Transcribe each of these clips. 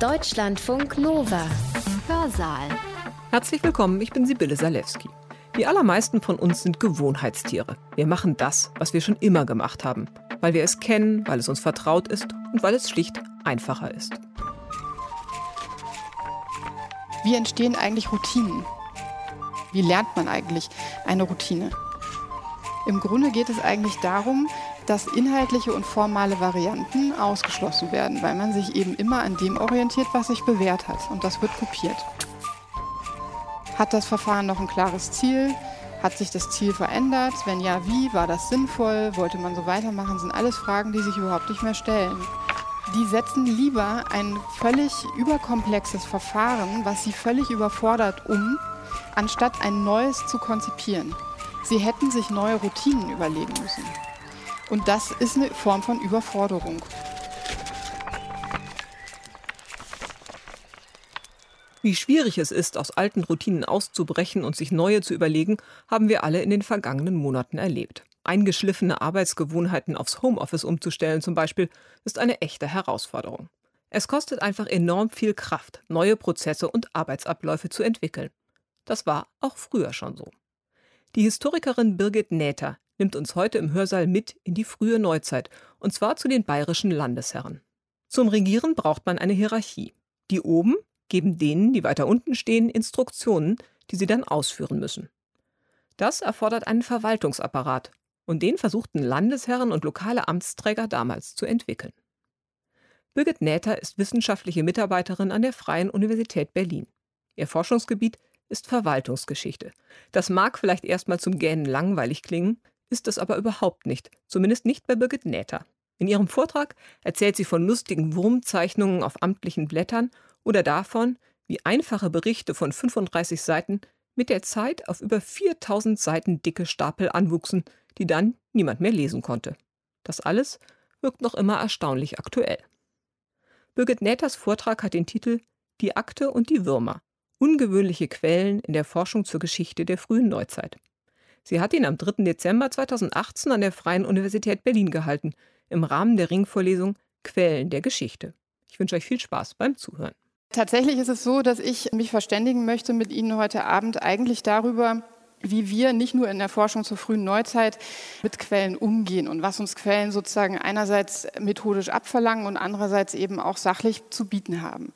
Deutschlandfunk Nova. Hörsaal. Herzlich willkommen, ich bin Sibylle Salewski. Die allermeisten von uns sind Gewohnheitstiere. Wir machen das, was wir schon immer gemacht haben, weil wir es kennen, weil es uns vertraut ist und weil es schlicht einfacher ist. Wie entstehen eigentlich Routinen? Wie lernt man eigentlich eine Routine? Im Grunde geht es eigentlich darum, dass inhaltliche und formale Varianten ausgeschlossen werden, weil man sich eben immer an dem orientiert, was sich bewährt hat. Und das wird kopiert. Hat das Verfahren noch ein klares Ziel? Hat sich das Ziel verändert? Wenn ja, wie? War das sinnvoll? Wollte man so weitermachen? Sind alles Fragen, die sich überhaupt nicht mehr stellen. Die setzen lieber ein völlig überkomplexes Verfahren, was sie völlig überfordert, um, anstatt ein neues zu konzipieren. Sie hätten sich neue Routinen überlegen müssen. Und das ist eine Form von Überforderung. Wie schwierig es ist, aus alten Routinen auszubrechen und sich neue zu überlegen, haben wir alle in den vergangenen Monaten erlebt. Eingeschliffene Arbeitsgewohnheiten aufs Homeoffice umzustellen zum Beispiel, ist eine echte Herausforderung. Es kostet einfach enorm viel Kraft, neue Prozesse und Arbeitsabläufe zu entwickeln. Das war auch früher schon so. Die Historikerin Birgit Näther nimmt uns heute im Hörsaal mit in die frühe Neuzeit, und zwar zu den bayerischen Landesherren. Zum Regieren braucht man eine Hierarchie. Die oben geben denen, die weiter unten stehen, Instruktionen, die sie dann ausführen müssen. Das erfordert einen Verwaltungsapparat, und den versuchten Landesherren und lokale Amtsträger damals zu entwickeln. Birgit Näther ist wissenschaftliche Mitarbeiterin an der Freien Universität Berlin. Ihr Forschungsgebiet ist Verwaltungsgeschichte. Das mag vielleicht erstmal zum Gähnen langweilig klingen, ist es aber überhaupt nicht, zumindest nicht bei Birgit Näther. In ihrem Vortrag erzählt sie von lustigen Wurmzeichnungen auf amtlichen Blättern oder davon, wie einfache Berichte von 35 Seiten mit der Zeit auf über 4000 Seiten dicke Stapel anwuchsen, die dann niemand mehr lesen konnte. Das alles wirkt noch immer erstaunlich aktuell. Birgit Näthers Vortrag hat den Titel Die Akte und die Würmer. Ungewöhnliche Quellen in der Forschung zur Geschichte der frühen Neuzeit. Sie hat ihn am 3. Dezember 2018 an der Freien Universität Berlin gehalten, im Rahmen der Ringvorlesung Quellen der Geschichte. Ich wünsche euch viel Spaß beim Zuhören. Tatsächlich ist es so, dass ich mich verständigen möchte mit Ihnen heute Abend eigentlich darüber, wie wir nicht nur in der Forschung zur frühen Neuzeit mit Quellen umgehen und was uns Quellen sozusagen einerseits methodisch abverlangen und andererseits eben auch sachlich zu bieten haben.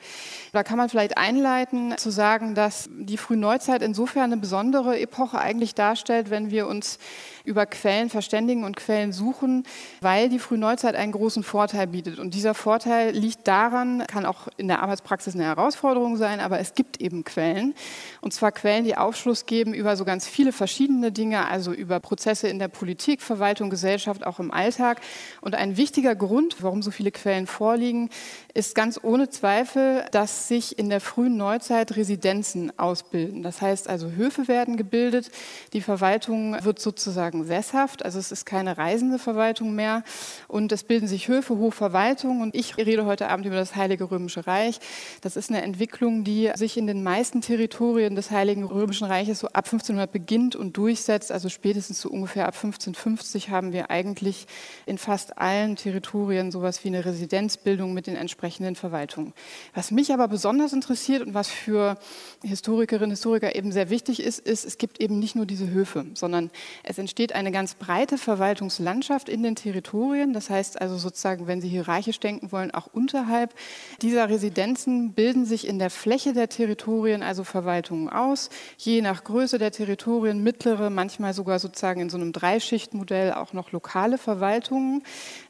Da kann man vielleicht einleiten zu sagen, dass die Frühneuzeit insofern eine besondere Epoche eigentlich darstellt, wenn wir uns über Quellen verständigen und Quellen suchen, weil die Frühneuzeit einen großen Vorteil bietet. Und dieser Vorteil liegt daran, kann auch in der Arbeitspraxis eine Herausforderung sein, aber es gibt eben Quellen. Und zwar Quellen, die Aufschluss geben über so ganz viele verschiedene Dinge, also über Prozesse in der Politik, Verwaltung, Gesellschaft, auch im Alltag. Und ein wichtiger Grund, warum so viele Quellen vorliegen, ist ganz ohne Zweifel, dass sich in der frühen Neuzeit Residenzen ausbilden. Das heißt also, Höfe werden gebildet, die Verwaltung wird sozusagen sesshaft, also es ist keine reisende Verwaltung mehr und es bilden sich Höfe, Hofverwaltungen und ich rede heute Abend über das Heilige Römische Reich. Das ist eine Entwicklung, die sich in den meisten Territorien des Heiligen Römischen Reiches so ab 1500 beginnt und durchsetzt, also spätestens so ungefähr ab 1550 haben wir eigentlich in fast allen Territorien sowas wie eine Residenzbildung mit den entsprechenden Verwaltungen. Was mich aber besonders interessiert und was für Historikerinnen und Historiker eben sehr wichtig ist, ist, es gibt eben nicht nur diese Höfe, sondern es entsteht eine ganz breite Verwaltungslandschaft in den Territorien. Das heißt also sozusagen, wenn Sie hierarchisch denken wollen, auch unterhalb dieser Residenzen bilden sich in der Fläche der Territorien also Verwaltungen aus, je nach Größe der Territorien, mittlere, manchmal sogar sozusagen in so einem Dreischichtmodell auch noch lokale Verwaltungen.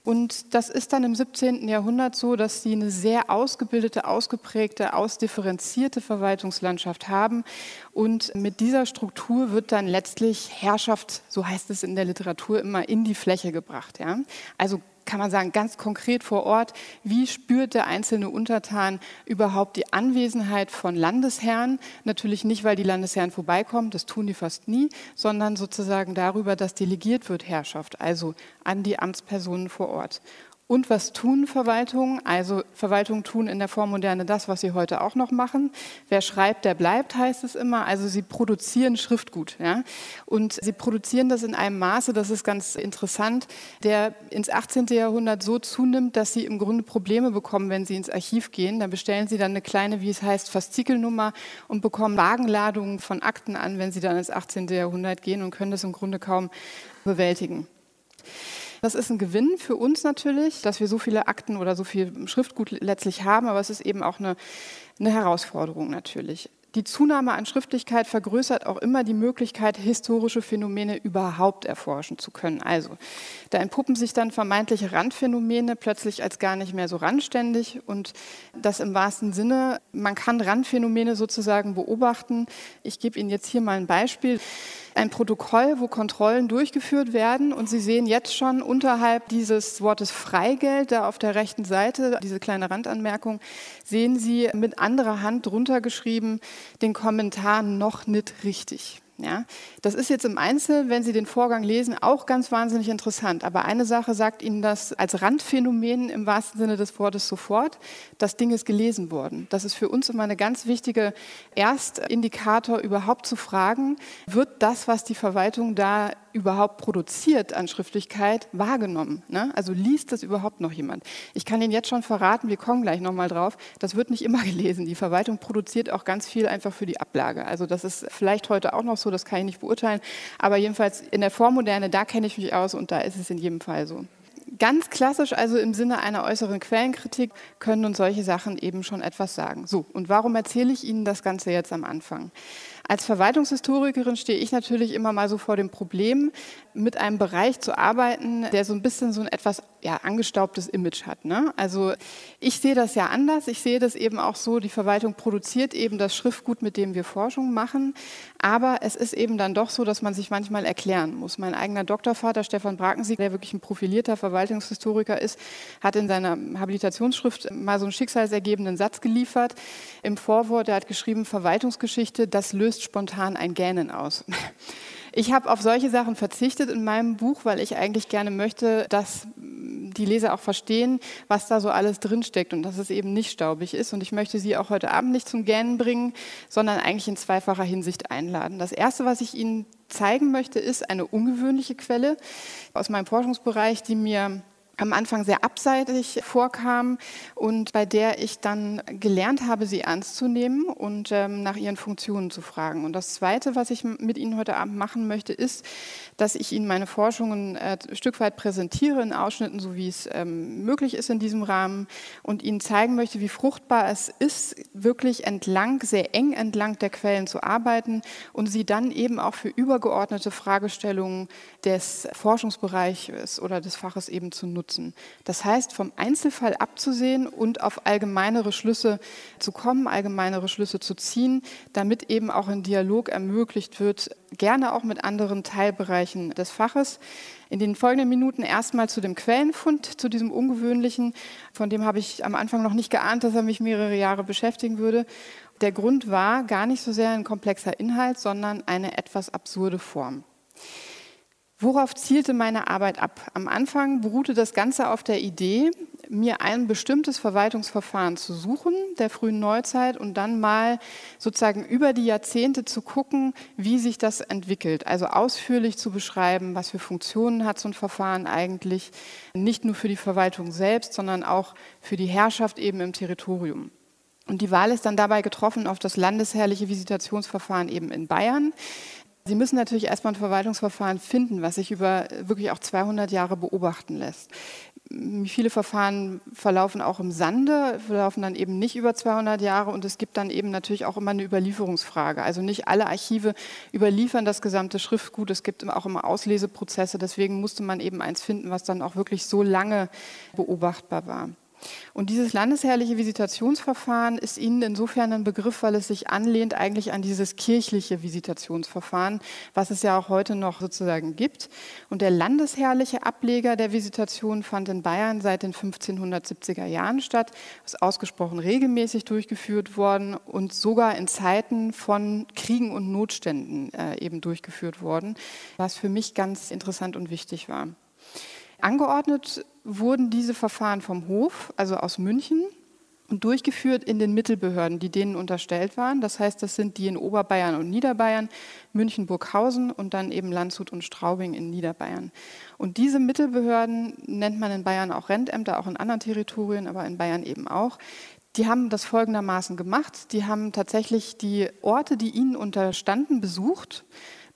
Und das ist dann im 17. Jahrhundert so, dass sie eine sehr ausgebildete, ausgeprägte, ausdifferenzierte Verwaltungslandschaft haben. Und mit dieser Struktur wird dann letztlich Herrschaft, so heißt es in der Literatur, immer in die Fläche gebracht. Ja? Also kann man sagen, ganz konkret vor Ort, wie spürt der einzelne Untertan überhaupt die Anwesenheit von Landesherren? Natürlich nicht, weil die Landesherren vorbeikommen, das tun die fast nie, sondern sozusagen darüber, dass delegiert wird Herrschaft, also an die Amtspersonen vor Ort. Und was tun Verwaltungen? Also Verwaltungen tun in der Vormoderne das, was sie heute auch noch machen. Wer schreibt, der bleibt, heißt es immer. Also sie produzieren Schriftgut. Ja? Und sie produzieren das in einem Maße, das ist ganz interessant, der ins 18. Jahrhundert so zunimmt, dass sie im Grunde Probleme bekommen, wenn sie ins Archiv gehen. Da bestellen sie dann eine kleine, wie es heißt, Faszikelnummer und bekommen Wagenladungen von Akten an, wenn sie dann ins 18. Jahrhundert gehen und können das im Grunde kaum bewältigen. Das ist ein Gewinn für uns natürlich, dass wir so viele Akten oder so viel Schriftgut letztlich haben, aber es ist eben auch eine, eine Herausforderung natürlich. Die Zunahme an Schriftlichkeit vergrößert auch immer die Möglichkeit, historische Phänomene überhaupt erforschen zu können. Also, da entpuppen sich dann vermeintliche Randphänomene plötzlich als gar nicht mehr so randständig und das im wahrsten Sinne. Man kann Randphänomene sozusagen beobachten. Ich gebe Ihnen jetzt hier mal ein Beispiel ein Protokoll, wo Kontrollen durchgeführt werden. Und Sie sehen jetzt schon unterhalb dieses Wortes Freigeld, da auf der rechten Seite, diese kleine Randanmerkung, sehen Sie mit anderer Hand drunter geschrieben, den Kommentar noch nicht richtig. Ja, das ist jetzt im Einzel, wenn Sie den Vorgang lesen, auch ganz wahnsinnig interessant. Aber eine Sache sagt Ihnen das als Randphänomen im wahrsten Sinne des Wortes sofort. Das Ding ist gelesen worden. Das ist für uns immer eine ganz wichtige Erstindikator, überhaupt zu fragen, wird das, was die Verwaltung da überhaupt produziert an Schriftlichkeit, wahrgenommen? Ne? Also liest das überhaupt noch jemand? Ich kann Ihnen jetzt schon verraten, wir kommen gleich nochmal drauf, das wird nicht immer gelesen. Die Verwaltung produziert auch ganz viel einfach für die Ablage. Also das ist vielleicht heute auch noch so, das kann ich nicht beurteilen, aber jedenfalls in der Vormoderne, da kenne ich mich aus und da ist es in jedem Fall so. Ganz klassisch, also im Sinne einer äußeren Quellenkritik, können uns solche Sachen eben schon etwas sagen. So, und warum erzähle ich Ihnen das Ganze jetzt am Anfang? Als Verwaltungshistorikerin stehe ich natürlich immer mal so vor dem Problem, mit einem Bereich zu arbeiten, der so ein bisschen so ein etwas ja, angestaubtes Image hat. Ne? Also ich sehe das ja anders. Ich sehe das eben auch so, die Verwaltung produziert eben das Schriftgut, mit dem wir Forschung machen. Aber es ist eben dann doch so, dass man sich manchmal erklären muss. Mein eigener Doktorvater Stefan Brakensieg, der wirklich ein profilierter Verwaltungshistoriker ist, hat in seiner Habilitationsschrift mal so einen schicksalsergebenden Satz geliefert. Im Vorwort, er hat geschrieben, Verwaltungsgeschichte, das löst löst spontan ein Gähnen aus. Ich habe auf solche Sachen verzichtet in meinem Buch, weil ich eigentlich gerne möchte, dass die Leser auch verstehen, was da so alles drinsteckt und dass es eben nicht staubig ist. Und ich möchte Sie auch heute Abend nicht zum Gähnen bringen, sondern eigentlich in zweifacher Hinsicht einladen. Das Erste, was ich Ihnen zeigen möchte, ist eine ungewöhnliche Quelle aus meinem Forschungsbereich, die mir am Anfang sehr abseitig vorkam und bei der ich dann gelernt habe, sie ernst zu nehmen und ähm, nach ihren Funktionen zu fragen. Und das Zweite, was ich mit Ihnen heute Abend machen möchte, ist, dass ich Ihnen meine Forschungen äh, ein Stück weit präsentiere in Ausschnitten, so wie es ähm, möglich ist in diesem Rahmen und Ihnen zeigen möchte, wie fruchtbar es ist, wirklich entlang, sehr eng entlang der Quellen zu arbeiten und sie dann eben auch für übergeordnete Fragestellungen des Forschungsbereiches oder des Faches eben zu nutzen nutzen. Das heißt, vom Einzelfall abzusehen und auf allgemeinere Schlüsse zu kommen, allgemeinere Schlüsse zu ziehen, damit eben auch ein Dialog ermöglicht wird, gerne auch mit anderen Teilbereichen des Faches. In den folgenden Minuten erstmal zu dem Quellenfund, zu diesem ungewöhnlichen, von dem habe ich am Anfang noch nicht geahnt, dass er mich mehrere Jahre beschäftigen würde. Der Grund war gar nicht so sehr ein komplexer Inhalt, sondern eine etwas absurde Form. Worauf zielte meine Arbeit ab? Am Anfang beruhte das Ganze auf der Idee, mir ein bestimmtes Verwaltungsverfahren zu suchen, der frühen Neuzeit, und dann mal sozusagen über die Jahrzehnte zu gucken, wie sich das entwickelt. Also ausführlich zu beschreiben, was für Funktionen hat so ein Verfahren eigentlich, nicht nur für die Verwaltung selbst, sondern auch für die Herrschaft eben im Territorium. Und die Wahl ist dann dabei getroffen auf das landesherrliche Visitationsverfahren eben in Bayern. Sie müssen natürlich erstmal ein Verwaltungsverfahren finden, was sich über wirklich auch 200 Jahre beobachten lässt. Viele Verfahren verlaufen auch im Sande, verlaufen dann eben nicht über 200 Jahre und es gibt dann eben natürlich auch immer eine Überlieferungsfrage. Also nicht alle Archive überliefern das gesamte Schriftgut, es gibt auch immer Ausleseprozesse, deswegen musste man eben eins finden, was dann auch wirklich so lange beobachtbar war. Und dieses landesherrliche Visitationsverfahren ist Ihnen insofern ein Begriff, weil es sich anlehnt eigentlich an dieses kirchliche Visitationsverfahren, was es ja auch heute noch sozusagen gibt. Und der landesherrliche Ableger der Visitation fand in Bayern seit den 1570er Jahren statt, ist ausgesprochen regelmäßig durchgeführt worden und sogar in Zeiten von Kriegen und Notständen äh, eben durchgeführt worden, was für mich ganz interessant und wichtig war. Angeordnet wurden diese Verfahren vom Hof, also aus München, und durchgeführt in den Mittelbehörden, die denen unterstellt waren. Das heißt, das sind die in Oberbayern und Niederbayern, München, Burghausen und dann eben Landshut und Straubing in Niederbayern. Und diese Mittelbehörden nennt man in Bayern auch Rentämter, auch in anderen Territorien, aber in Bayern eben auch. Die haben das folgendermaßen gemacht. Die haben tatsächlich die Orte, die ihnen unterstanden, besucht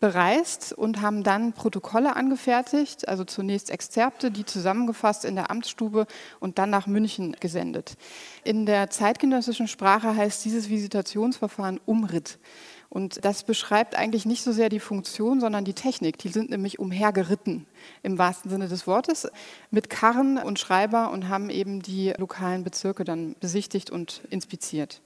bereist und haben dann Protokolle angefertigt, also zunächst Exzerpte, die zusammengefasst in der Amtsstube und dann nach München gesendet. In der zeitgenössischen Sprache heißt dieses Visitationsverfahren Umritt. Und das beschreibt eigentlich nicht so sehr die Funktion, sondern die Technik. Die sind nämlich umhergeritten, im wahrsten Sinne des Wortes, mit Karren und Schreiber und haben eben die lokalen Bezirke dann besichtigt und inspiziert.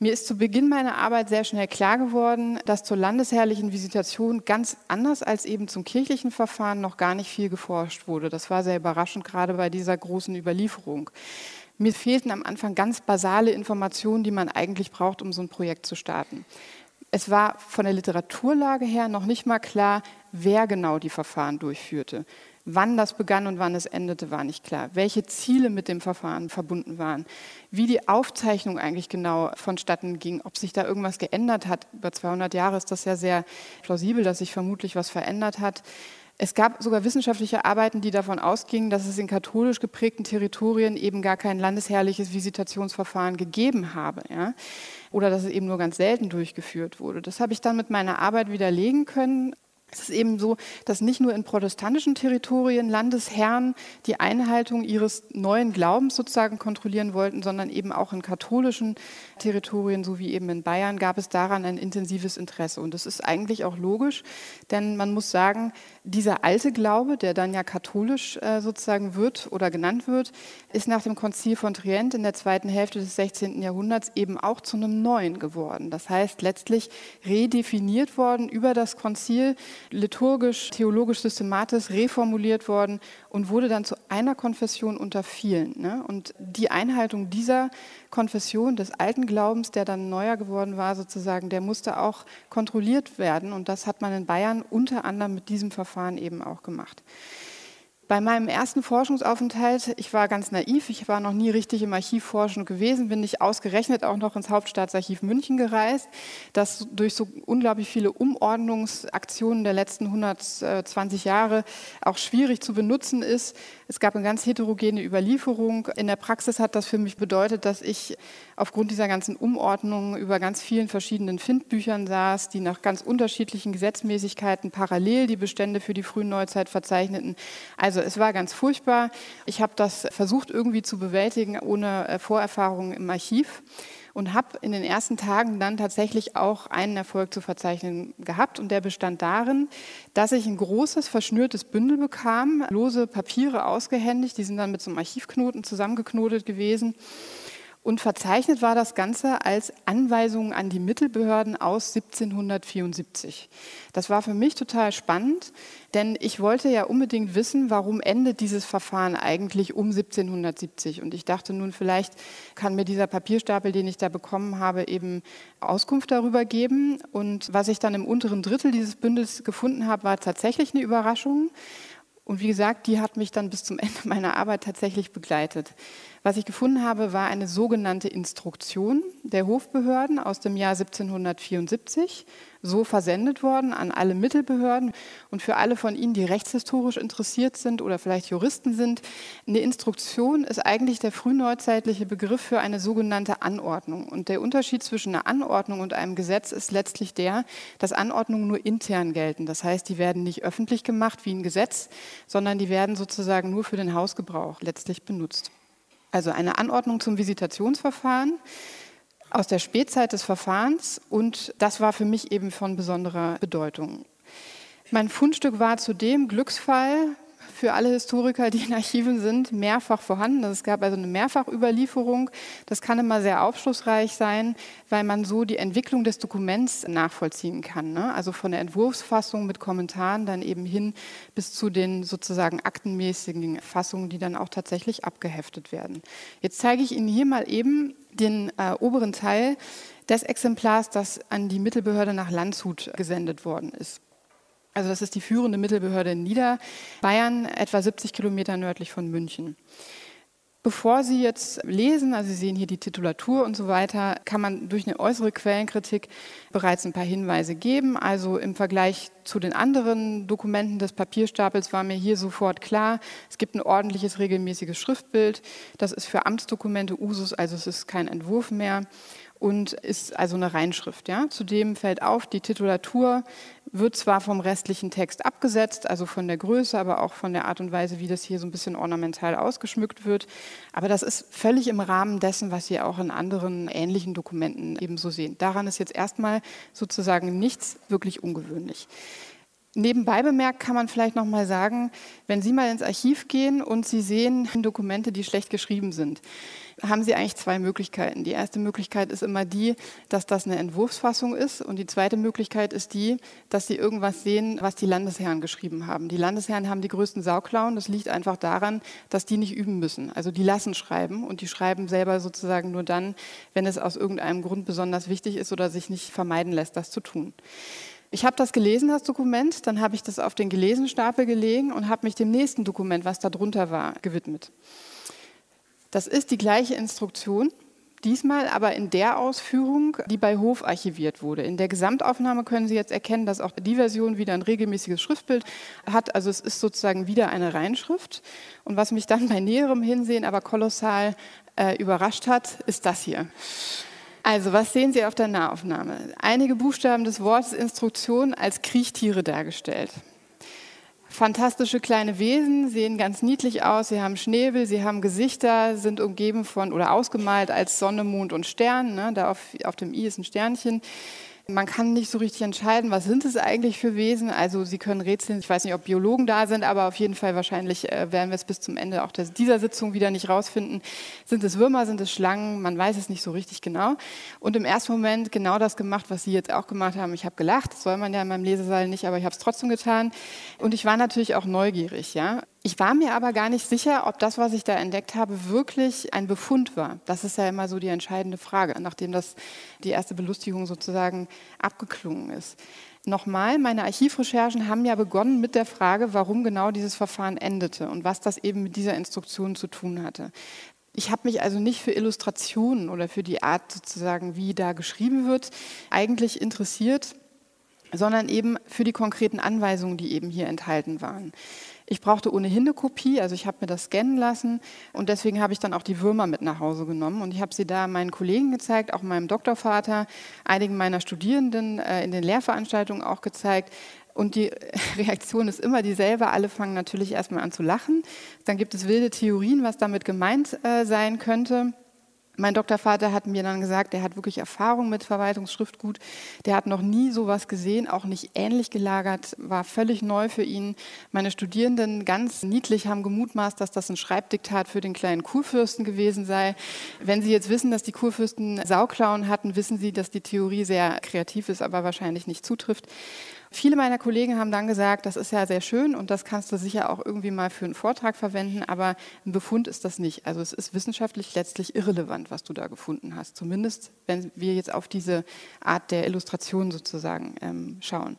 Mir ist zu Beginn meiner Arbeit sehr schnell klar geworden, dass zur landesherrlichen Visitation ganz anders als eben zum kirchlichen Verfahren noch gar nicht viel geforscht wurde. Das war sehr überraschend, gerade bei dieser großen Überlieferung. Mir fehlten am Anfang ganz basale Informationen, die man eigentlich braucht, um so ein Projekt zu starten. Es war von der Literaturlage her noch nicht mal klar, wer genau die Verfahren durchführte. Wann das begann und wann es endete, war nicht klar. Welche Ziele mit dem Verfahren verbunden waren. Wie die Aufzeichnung eigentlich genau vonstatten ging. Ob sich da irgendwas geändert hat. Über 200 Jahre ist das ja sehr plausibel, dass sich vermutlich was verändert hat. Es gab sogar wissenschaftliche Arbeiten, die davon ausgingen, dass es in katholisch geprägten Territorien eben gar kein landesherrliches Visitationsverfahren gegeben habe. Ja? Oder dass es eben nur ganz selten durchgeführt wurde. Das habe ich dann mit meiner Arbeit widerlegen können. Es ist eben so, dass nicht nur in protestantischen Territorien Landesherren die Einhaltung ihres neuen Glaubens sozusagen kontrollieren wollten, sondern eben auch in katholischen Territorien, so wie eben in Bayern, gab es daran ein intensives Interesse. Und das ist eigentlich auch logisch, denn man muss sagen, dieser alte Glaube, der dann ja katholisch äh, sozusagen wird oder genannt wird, ist nach dem Konzil von Trient in der zweiten Hälfte des 16. Jahrhunderts eben auch zu einem neuen geworden. Das heißt, letztlich redefiniert worden über das Konzil liturgisch, theologisch, systematisch reformuliert worden und wurde dann zu einer Konfession unter vielen. Ne? Und die Einhaltung dieser Konfession des alten Glaubens, der dann neuer geworden war, sozusagen, der musste auch kontrolliert werden. Und das hat man in Bayern unter anderem mit diesem Verfahren eben auch gemacht. Bei meinem ersten Forschungsaufenthalt, ich war ganz naiv, ich war noch nie richtig im Archiv forschen gewesen, bin ich ausgerechnet auch noch ins Hauptstaatsarchiv München gereist, das durch so unglaublich viele Umordnungsaktionen der letzten 120 Jahre auch schwierig zu benutzen ist. Es gab eine ganz heterogene Überlieferung. In der Praxis hat das für mich bedeutet, dass ich aufgrund dieser ganzen Umordnung über ganz vielen verschiedenen Findbüchern saß, die nach ganz unterschiedlichen Gesetzmäßigkeiten parallel die Bestände für die frühen Neuzeit verzeichneten. Also es war ganz furchtbar. Ich habe das versucht irgendwie zu bewältigen ohne äh, Vorerfahrungen im Archiv und habe in den ersten Tagen dann tatsächlich auch einen Erfolg zu verzeichnen gehabt. Und der bestand darin, dass ich ein großes, verschnürtes Bündel bekam, lose Papiere ausgehändigt, die sind dann mit so einem Archivknoten zusammengeknotet gewesen. Und verzeichnet war das Ganze als Anweisungen an die Mittelbehörden aus 1774. Das war für mich total spannend, denn ich wollte ja unbedingt wissen, warum endet dieses Verfahren eigentlich um 1770. Und ich dachte nun, vielleicht kann mir dieser Papierstapel, den ich da bekommen habe, eben Auskunft darüber geben. Und was ich dann im unteren Drittel dieses Bündels gefunden habe, war tatsächlich eine Überraschung. Und wie gesagt, die hat mich dann bis zum Ende meiner Arbeit tatsächlich begleitet. Was ich gefunden habe, war eine sogenannte Instruktion der Hofbehörden aus dem Jahr 1774, so versendet worden an alle Mittelbehörden. Und für alle von Ihnen, die rechtshistorisch interessiert sind oder vielleicht Juristen sind, eine Instruktion ist eigentlich der frühneuzeitliche Begriff für eine sogenannte Anordnung. Und der Unterschied zwischen einer Anordnung und einem Gesetz ist letztlich der, dass Anordnungen nur intern gelten. Das heißt, die werden nicht öffentlich gemacht wie ein Gesetz, sondern die werden sozusagen nur für den Hausgebrauch letztlich benutzt. Also eine Anordnung zum Visitationsverfahren aus der Spätzeit des Verfahrens und das war für mich eben von besonderer Bedeutung. Mein Fundstück war zudem Glücksfall, für alle Historiker, die in Archiven sind, mehrfach vorhanden. Es gab also eine Mehrfachüberlieferung. Das kann immer sehr aufschlussreich sein, weil man so die Entwicklung des Dokuments nachvollziehen kann. Ne? Also von der Entwurfsfassung mit Kommentaren dann eben hin bis zu den sozusagen aktenmäßigen Fassungen, die dann auch tatsächlich abgeheftet werden. Jetzt zeige ich Ihnen hier mal eben den äh, oberen Teil des Exemplars, das an die Mittelbehörde nach Landshut gesendet worden ist. Also das ist die führende Mittelbehörde in Niederbayern, etwa 70 Kilometer nördlich von München. Bevor Sie jetzt lesen, also Sie sehen hier die Titulatur und so weiter, kann man durch eine äußere Quellenkritik bereits ein paar Hinweise geben. Also im Vergleich zu den anderen Dokumenten des Papierstapels war mir hier sofort klar, es gibt ein ordentliches, regelmäßiges Schriftbild. Das ist für Amtsdokumente Usus, also es ist kein Entwurf mehr und ist also eine Reinschrift. Ja? Zudem fällt auf, die Titulatur wird zwar vom restlichen Text abgesetzt, also von der Größe, aber auch von der Art und Weise, wie das hier so ein bisschen ornamental ausgeschmückt wird, aber das ist völlig im Rahmen dessen, was Sie auch in anderen ähnlichen Dokumenten ebenso sehen. Daran ist jetzt erstmal sozusagen nichts wirklich ungewöhnlich. Nebenbei bemerkt kann man vielleicht noch mal sagen, wenn Sie mal ins Archiv gehen und Sie sehen Dokumente, die schlecht geschrieben sind, haben Sie eigentlich zwei Möglichkeiten. Die erste Möglichkeit ist immer die, dass das eine Entwurfsfassung ist und die zweite Möglichkeit ist die, dass Sie irgendwas sehen, was die Landesherren geschrieben haben. Die Landesherren haben die größten Sauklauen. Das liegt einfach daran, dass die nicht üben müssen. Also die lassen schreiben und die schreiben selber sozusagen nur dann, wenn es aus irgendeinem Grund besonders wichtig ist oder sich nicht vermeiden lässt, das zu tun. Ich habe das gelesen, das Dokument, dann habe ich das auf den gelesenen Stapel gelegen und habe mich dem nächsten Dokument, was da drunter war, gewidmet. Das ist die gleiche Instruktion, diesmal aber in der Ausführung, die bei Hof archiviert wurde. In der Gesamtaufnahme können Sie jetzt erkennen, dass auch die Version wieder ein regelmäßiges Schriftbild hat. Also es ist sozusagen wieder eine Reinschrift. Und was mich dann bei näherem Hinsehen aber kolossal äh, überrascht hat, ist das hier. Also, was sehen Sie auf der Nahaufnahme? Einige Buchstaben des Wortes Instruktion als Kriechtiere dargestellt. Fantastische kleine Wesen, sehen ganz niedlich aus. Sie haben Schnäbel, sie haben Gesichter, sind umgeben von oder ausgemalt als Sonne, Mond und Stern. Ne? Da auf, auf dem i ist ein Sternchen. Man kann nicht so richtig entscheiden, was sind es eigentlich für Wesen. Also Sie können rätseln, ich weiß nicht, ob Biologen da sind, aber auf jeden Fall wahrscheinlich äh, werden wir es bis zum Ende auch dieser Sitzung wieder nicht rausfinden. Sind es Würmer, sind es Schlangen? Man weiß es nicht so richtig genau. Und im ersten Moment genau das gemacht, was Sie jetzt auch gemacht haben. Ich habe gelacht, das soll man ja in meinem Lesesaal nicht, aber ich habe es trotzdem getan. Und ich war natürlich auch neugierig. Ja? Ich war mir aber gar nicht sicher, ob das, was ich da entdeckt habe, wirklich ein Befund war. Das ist ja immer so die entscheidende Frage, nachdem das die erste Belustigung sozusagen abgeklungen ist. Nochmal, meine Archivrecherchen haben ja begonnen mit der Frage, warum genau dieses Verfahren endete und was das eben mit dieser Instruktion zu tun hatte. Ich habe mich also nicht für Illustrationen oder für die Art sozusagen, wie da geschrieben wird, eigentlich interessiert, sondern eben für die konkreten Anweisungen, die eben hier enthalten waren. Ich brauchte ohnehin eine Kopie, also ich habe mir das scannen lassen und deswegen habe ich dann auch die Würmer mit nach Hause genommen und ich habe sie da meinen Kollegen gezeigt, auch meinem Doktorvater, einigen meiner Studierenden äh, in den Lehrveranstaltungen auch gezeigt. Und die Reaktion ist immer dieselbe. Alle fangen natürlich erstmal an zu lachen. Dann gibt es wilde Theorien, was damit gemeint äh, sein könnte. Mein Doktorvater hat mir dann gesagt, er hat wirklich Erfahrung mit Verwaltungsschriftgut. Der hat noch nie sowas gesehen, auch nicht ähnlich gelagert, war völlig neu für ihn. Meine Studierenden ganz niedlich haben gemutmaßt, dass das ein Schreibdiktat für den kleinen Kurfürsten gewesen sei. Wenn Sie jetzt wissen, dass die Kurfürsten Sauklauen hatten, wissen Sie, dass die Theorie sehr kreativ ist, aber wahrscheinlich nicht zutrifft. Viele meiner Kollegen haben dann gesagt, das ist ja sehr schön und das kannst du sicher auch irgendwie mal für einen Vortrag verwenden, aber ein Befund ist das nicht. Also es ist wissenschaftlich letztlich irrelevant, was du da gefunden hast. Zumindest, wenn wir jetzt auf diese Art der Illustration sozusagen ähm, schauen.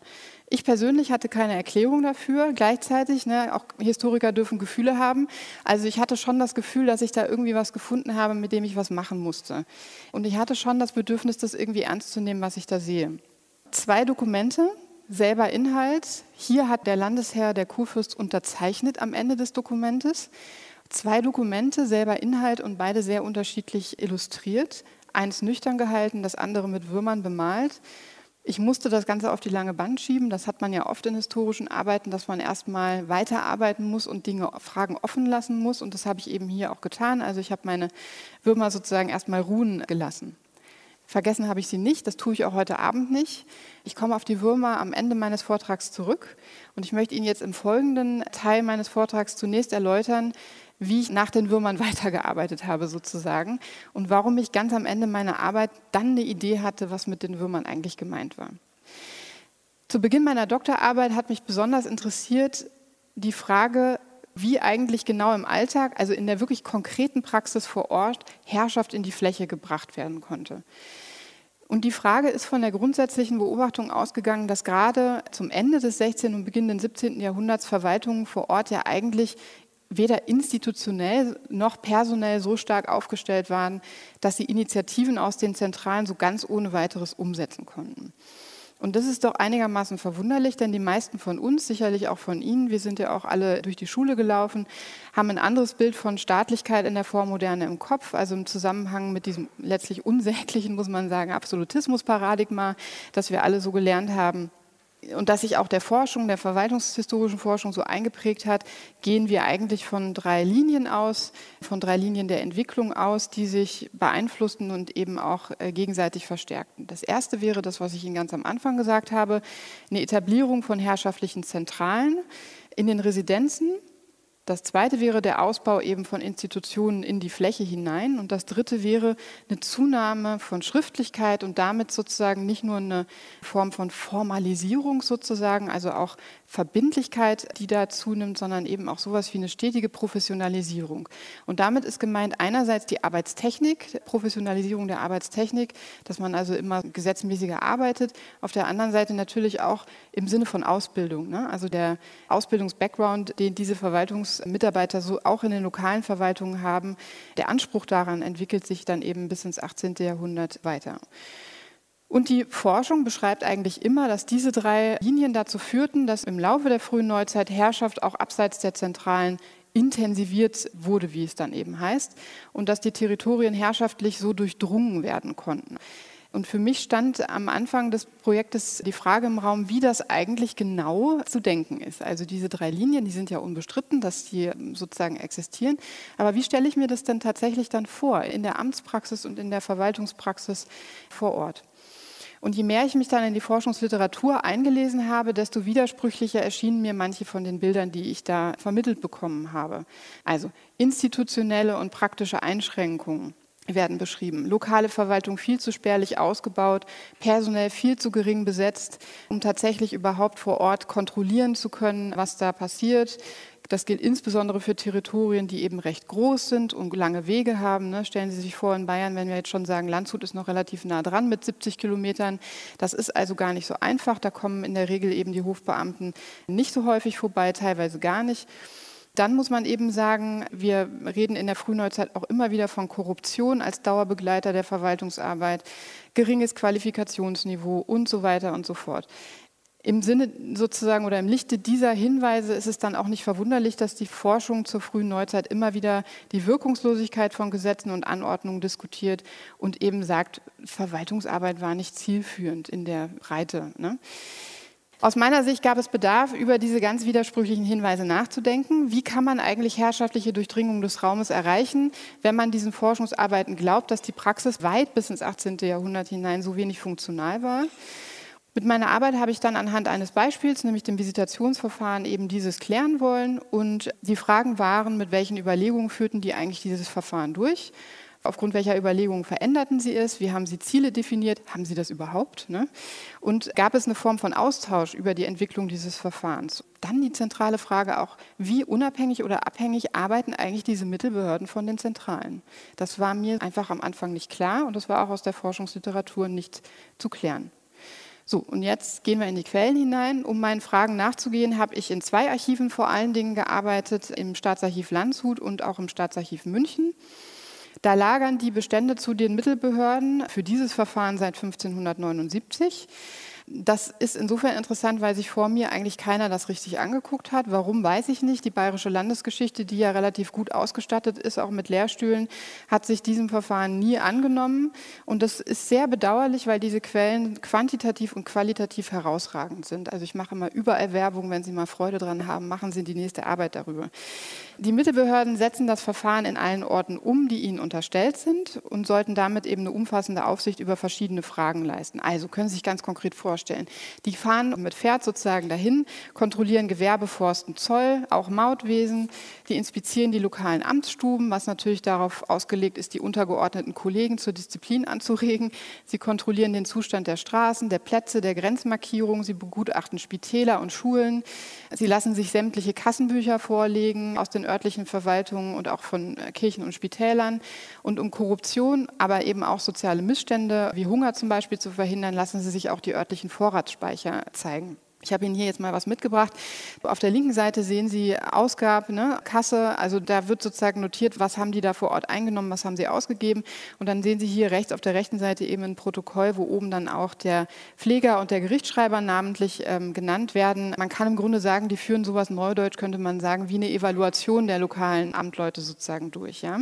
Ich persönlich hatte keine Erklärung dafür. Gleichzeitig, ne, auch Historiker dürfen Gefühle haben. Also ich hatte schon das Gefühl, dass ich da irgendwie was gefunden habe, mit dem ich was machen musste. Und ich hatte schon das Bedürfnis, das irgendwie ernst zu nehmen, was ich da sehe. Zwei Dokumente, selber Inhalt. Hier hat der Landesherr, der Kurfürst, unterzeichnet am Ende des Dokumentes. Zwei Dokumente, selber Inhalt und beide sehr unterschiedlich illustriert. Eins nüchtern gehalten, das andere mit Würmern bemalt. Ich musste das Ganze auf die lange Band schieben. Das hat man ja oft in historischen Arbeiten, dass man erstmal weiterarbeiten muss und Dinge, Fragen offen lassen muss. Und das habe ich eben hier auch getan. Also ich habe meine Würmer sozusagen erstmal ruhen gelassen. Vergessen habe ich sie nicht, das tue ich auch heute Abend nicht. Ich komme auf die Würmer am Ende meines Vortrags zurück und ich möchte Ihnen jetzt im folgenden Teil meines Vortrags zunächst erläutern, wie ich nach den Würmern weitergearbeitet habe sozusagen und warum ich ganz am Ende meiner Arbeit dann eine Idee hatte, was mit den Würmern eigentlich gemeint war. Zu Beginn meiner Doktorarbeit hat mich besonders interessiert die Frage, wie eigentlich genau im Alltag, also in der wirklich konkreten Praxis vor Ort, Herrschaft in die Fläche gebracht werden konnte. Und die Frage ist von der grundsätzlichen Beobachtung ausgegangen, dass gerade zum Ende des 16. und beginnenden 17. Jahrhunderts Verwaltungen vor Ort ja eigentlich weder institutionell noch personell so stark aufgestellt waren, dass sie Initiativen aus den Zentralen so ganz ohne weiteres umsetzen konnten. Und das ist doch einigermaßen verwunderlich, denn die meisten von uns, sicherlich auch von Ihnen, wir sind ja auch alle durch die Schule gelaufen, haben ein anderes Bild von Staatlichkeit in der Vormoderne im Kopf, also im Zusammenhang mit diesem letztlich unsäglichen, muss man sagen, Absolutismus-Paradigma, das wir alle so gelernt haben und das sich auch der Forschung, der verwaltungshistorischen Forschung so eingeprägt hat, gehen wir eigentlich von drei Linien aus, von drei Linien der Entwicklung aus, die sich beeinflussten und eben auch äh, gegenseitig verstärkten. Das erste wäre das, was ich Ihnen ganz am Anfang gesagt habe, eine Etablierung von herrschaftlichen Zentralen in den Residenzen, das zweite wäre der Ausbau eben von Institutionen in die Fläche hinein. Und das dritte wäre eine Zunahme von Schriftlichkeit und damit sozusagen nicht nur eine Form von Formalisierung sozusagen, also auch Verbindlichkeit, die da zunimmt, sondern eben auch sowas wie eine stetige Professionalisierung. Und damit ist gemeint einerseits die Arbeitstechnik, Professionalisierung der Arbeitstechnik, dass man also immer gesetzmäßiger arbeitet. Auf der anderen Seite natürlich auch im Sinne von Ausbildung. Ne? Also der Ausbildungsbackground, den diese Verwaltungsmitarbeiter so auch in den lokalen Verwaltungen haben, der Anspruch daran entwickelt sich dann eben bis ins 18. Jahrhundert weiter. Und die Forschung beschreibt eigentlich immer, dass diese drei Linien dazu führten, dass im Laufe der frühen Neuzeit Herrschaft auch abseits der Zentralen intensiviert wurde, wie es dann eben heißt, und dass die Territorien herrschaftlich so durchdrungen werden konnten. Und für mich stand am Anfang des Projektes die Frage im Raum, wie das eigentlich genau zu denken ist. Also diese drei Linien, die sind ja unbestritten, dass die sozusagen existieren. Aber wie stelle ich mir das denn tatsächlich dann vor in der Amtspraxis und in der Verwaltungspraxis vor Ort? Und je mehr ich mich dann in die Forschungsliteratur eingelesen habe, desto widersprüchlicher erschienen mir manche von den Bildern, die ich da vermittelt bekommen habe. Also institutionelle und praktische Einschränkungen werden beschrieben. Lokale Verwaltung viel zu spärlich ausgebaut, personell viel zu gering besetzt, um tatsächlich überhaupt vor Ort kontrollieren zu können, was da passiert. Das gilt insbesondere für Territorien, die eben recht groß sind und lange Wege haben. Ne? Stellen Sie sich vor, in Bayern, wenn wir jetzt schon sagen, Landshut ist noch relativ nah dran mit 70 Kilometern. Das ist also gar nicht so einfach. Da kommen in der Regel eben die Hofbeamten nicht so häufig vorbei, teilweise gar nicht. Dann muss man eben sagen, wir reden in der Frühneuzeit auch immer wieder von Korruption als Dauerbegleiter der Verwaltungsarbeit, geringes Qualifikationsniveau und so weiter und so fort. Im Sinne sozusagen oder im Lichte dieser Hinweise ist es dann auch nicht verwunderlich, dass die Forschung zur frühen Neuzeit immer wieder die Wirkungslosigkeit von Gesetzen und Anordnungen diskutiert und eben sagt, Verwaltungsarbeit war nicht zielführend in der Breite. Ne? Aus meiner Sicht gab es Bedarf, über diese ganz widersprüchlichen Hinweise nachzudenken. Wie kann man eigentlich herrschaftliche Durchdringung des Raumes erreichen, wenn man diesen Forschungsarbeiten glaubt, dass die Praxis weit bis ins 18. Jahrhundert hinein so wenig funktional war? Mit meiner Arbeit habe ich dann anhand eines Beispiels, nämlich dem Visitationsverfahren, eben dieses klären wollen. Und die Fragen waren, mit welchen Überlegungen führten die eigentlich dieses Verfahren durch? Aufgrund welcher Überlegungen veränderten Sie es? Wie haben Sie Ziele definiert? Haben Sie das überhaupt? Ne? Und gab es eine Form von Austausch über die Entwicklung dieses Verfahrens? Dann die zentrale Frage auch, wie unabhängig oder abhängig arbeiten eigentlich diese Mittelbehörden von den Zentralen? Das war mir einfach am Anfang nicht klar und das war auch aus der Forschungsliteratur nicht zu klären. So, und jetzt gehen wir in die Quellen hinein. Um meinen Fragen nachzugehen, habe ich in zwei Archiven vor allen Dingen gearbeitet, im Staatsarchiv Landshut und auch im Staatsarchiv München. Da lagern die Bestände zu den Mittelbehörden für dieses Verfahren seit 1579. Das ist insofern interessant, weil sich vor mir eigentlich keiner das richtig angeguckt hat. Warum, weiß ich nicht. Die Bayerische Landesgeschichte, die ja relativ gut ausgestattet ist, auch mit Lehrstühlen, hat sich diesem Verfahren nie angenommen. Und das ist sehr bedauerlich, weil diese Quellen quantitativ und qualitativ herausragend sind. Also ich mache immer überall Werbung, wenn Sie mal Freude dran haben, machen Sie die nächste Arbeit darüber. Die Mittelbehörden setzen das Verfahren in allen Orten um, die ihnen unterstellt sind und sollten damit eben eine umfassende Aufsicht über verschiedene Fragen leisten. Also können Sie sich ganz konkret vorstellen, vorstellen. Die fahren mit Pferd sozusagen dahin, kontrollieren Gewerbe, Forsten, Zoll, auch Mautwesen. Die inspizieren die lokalen Amtsstuben, was natürlich darauf ausgelegt ist, die untergeordneten Kollegen zur Disziplin anzuregen. Sie kontrollieren den Zustand der Straßen, der Plätze, der Grenzmarkierung. Sie begutachten Spitäler und Schulen. Sie lassen sich sämtliche Kassenbücher vorlegen aus den örtlichen Verwaltungen und auch von äh, Kirchen und Spitälern. Und um Korruption, aber eben auch soziale Missstände wie Hunger zum Beispiel zu verhindern, lassen sie sich auch die örtlichen Vorratsspeicher zeigen. Ich habe Ihnen hier jetzt mal was mitgebracht. Auf der linken Seite sehen Sie Ausgabe, ne, Kasse. Also da wird sozusagen notiert, was haben die da vor Ort eingenommen, was haben sie ausgegeben. Und dann sehen Sie hier rechts auf der rechten Seite eben ein Protokoll, wo oben dann auch der Pfleger und der Gerichtsschreiber namentlich ähm, genannt werden. Man kann im Grunde sagen, die führen sowas neudeutsch, könnte man sagen, wie eine Evaluation der lokalen Amtleute sozusagen durch. Ja.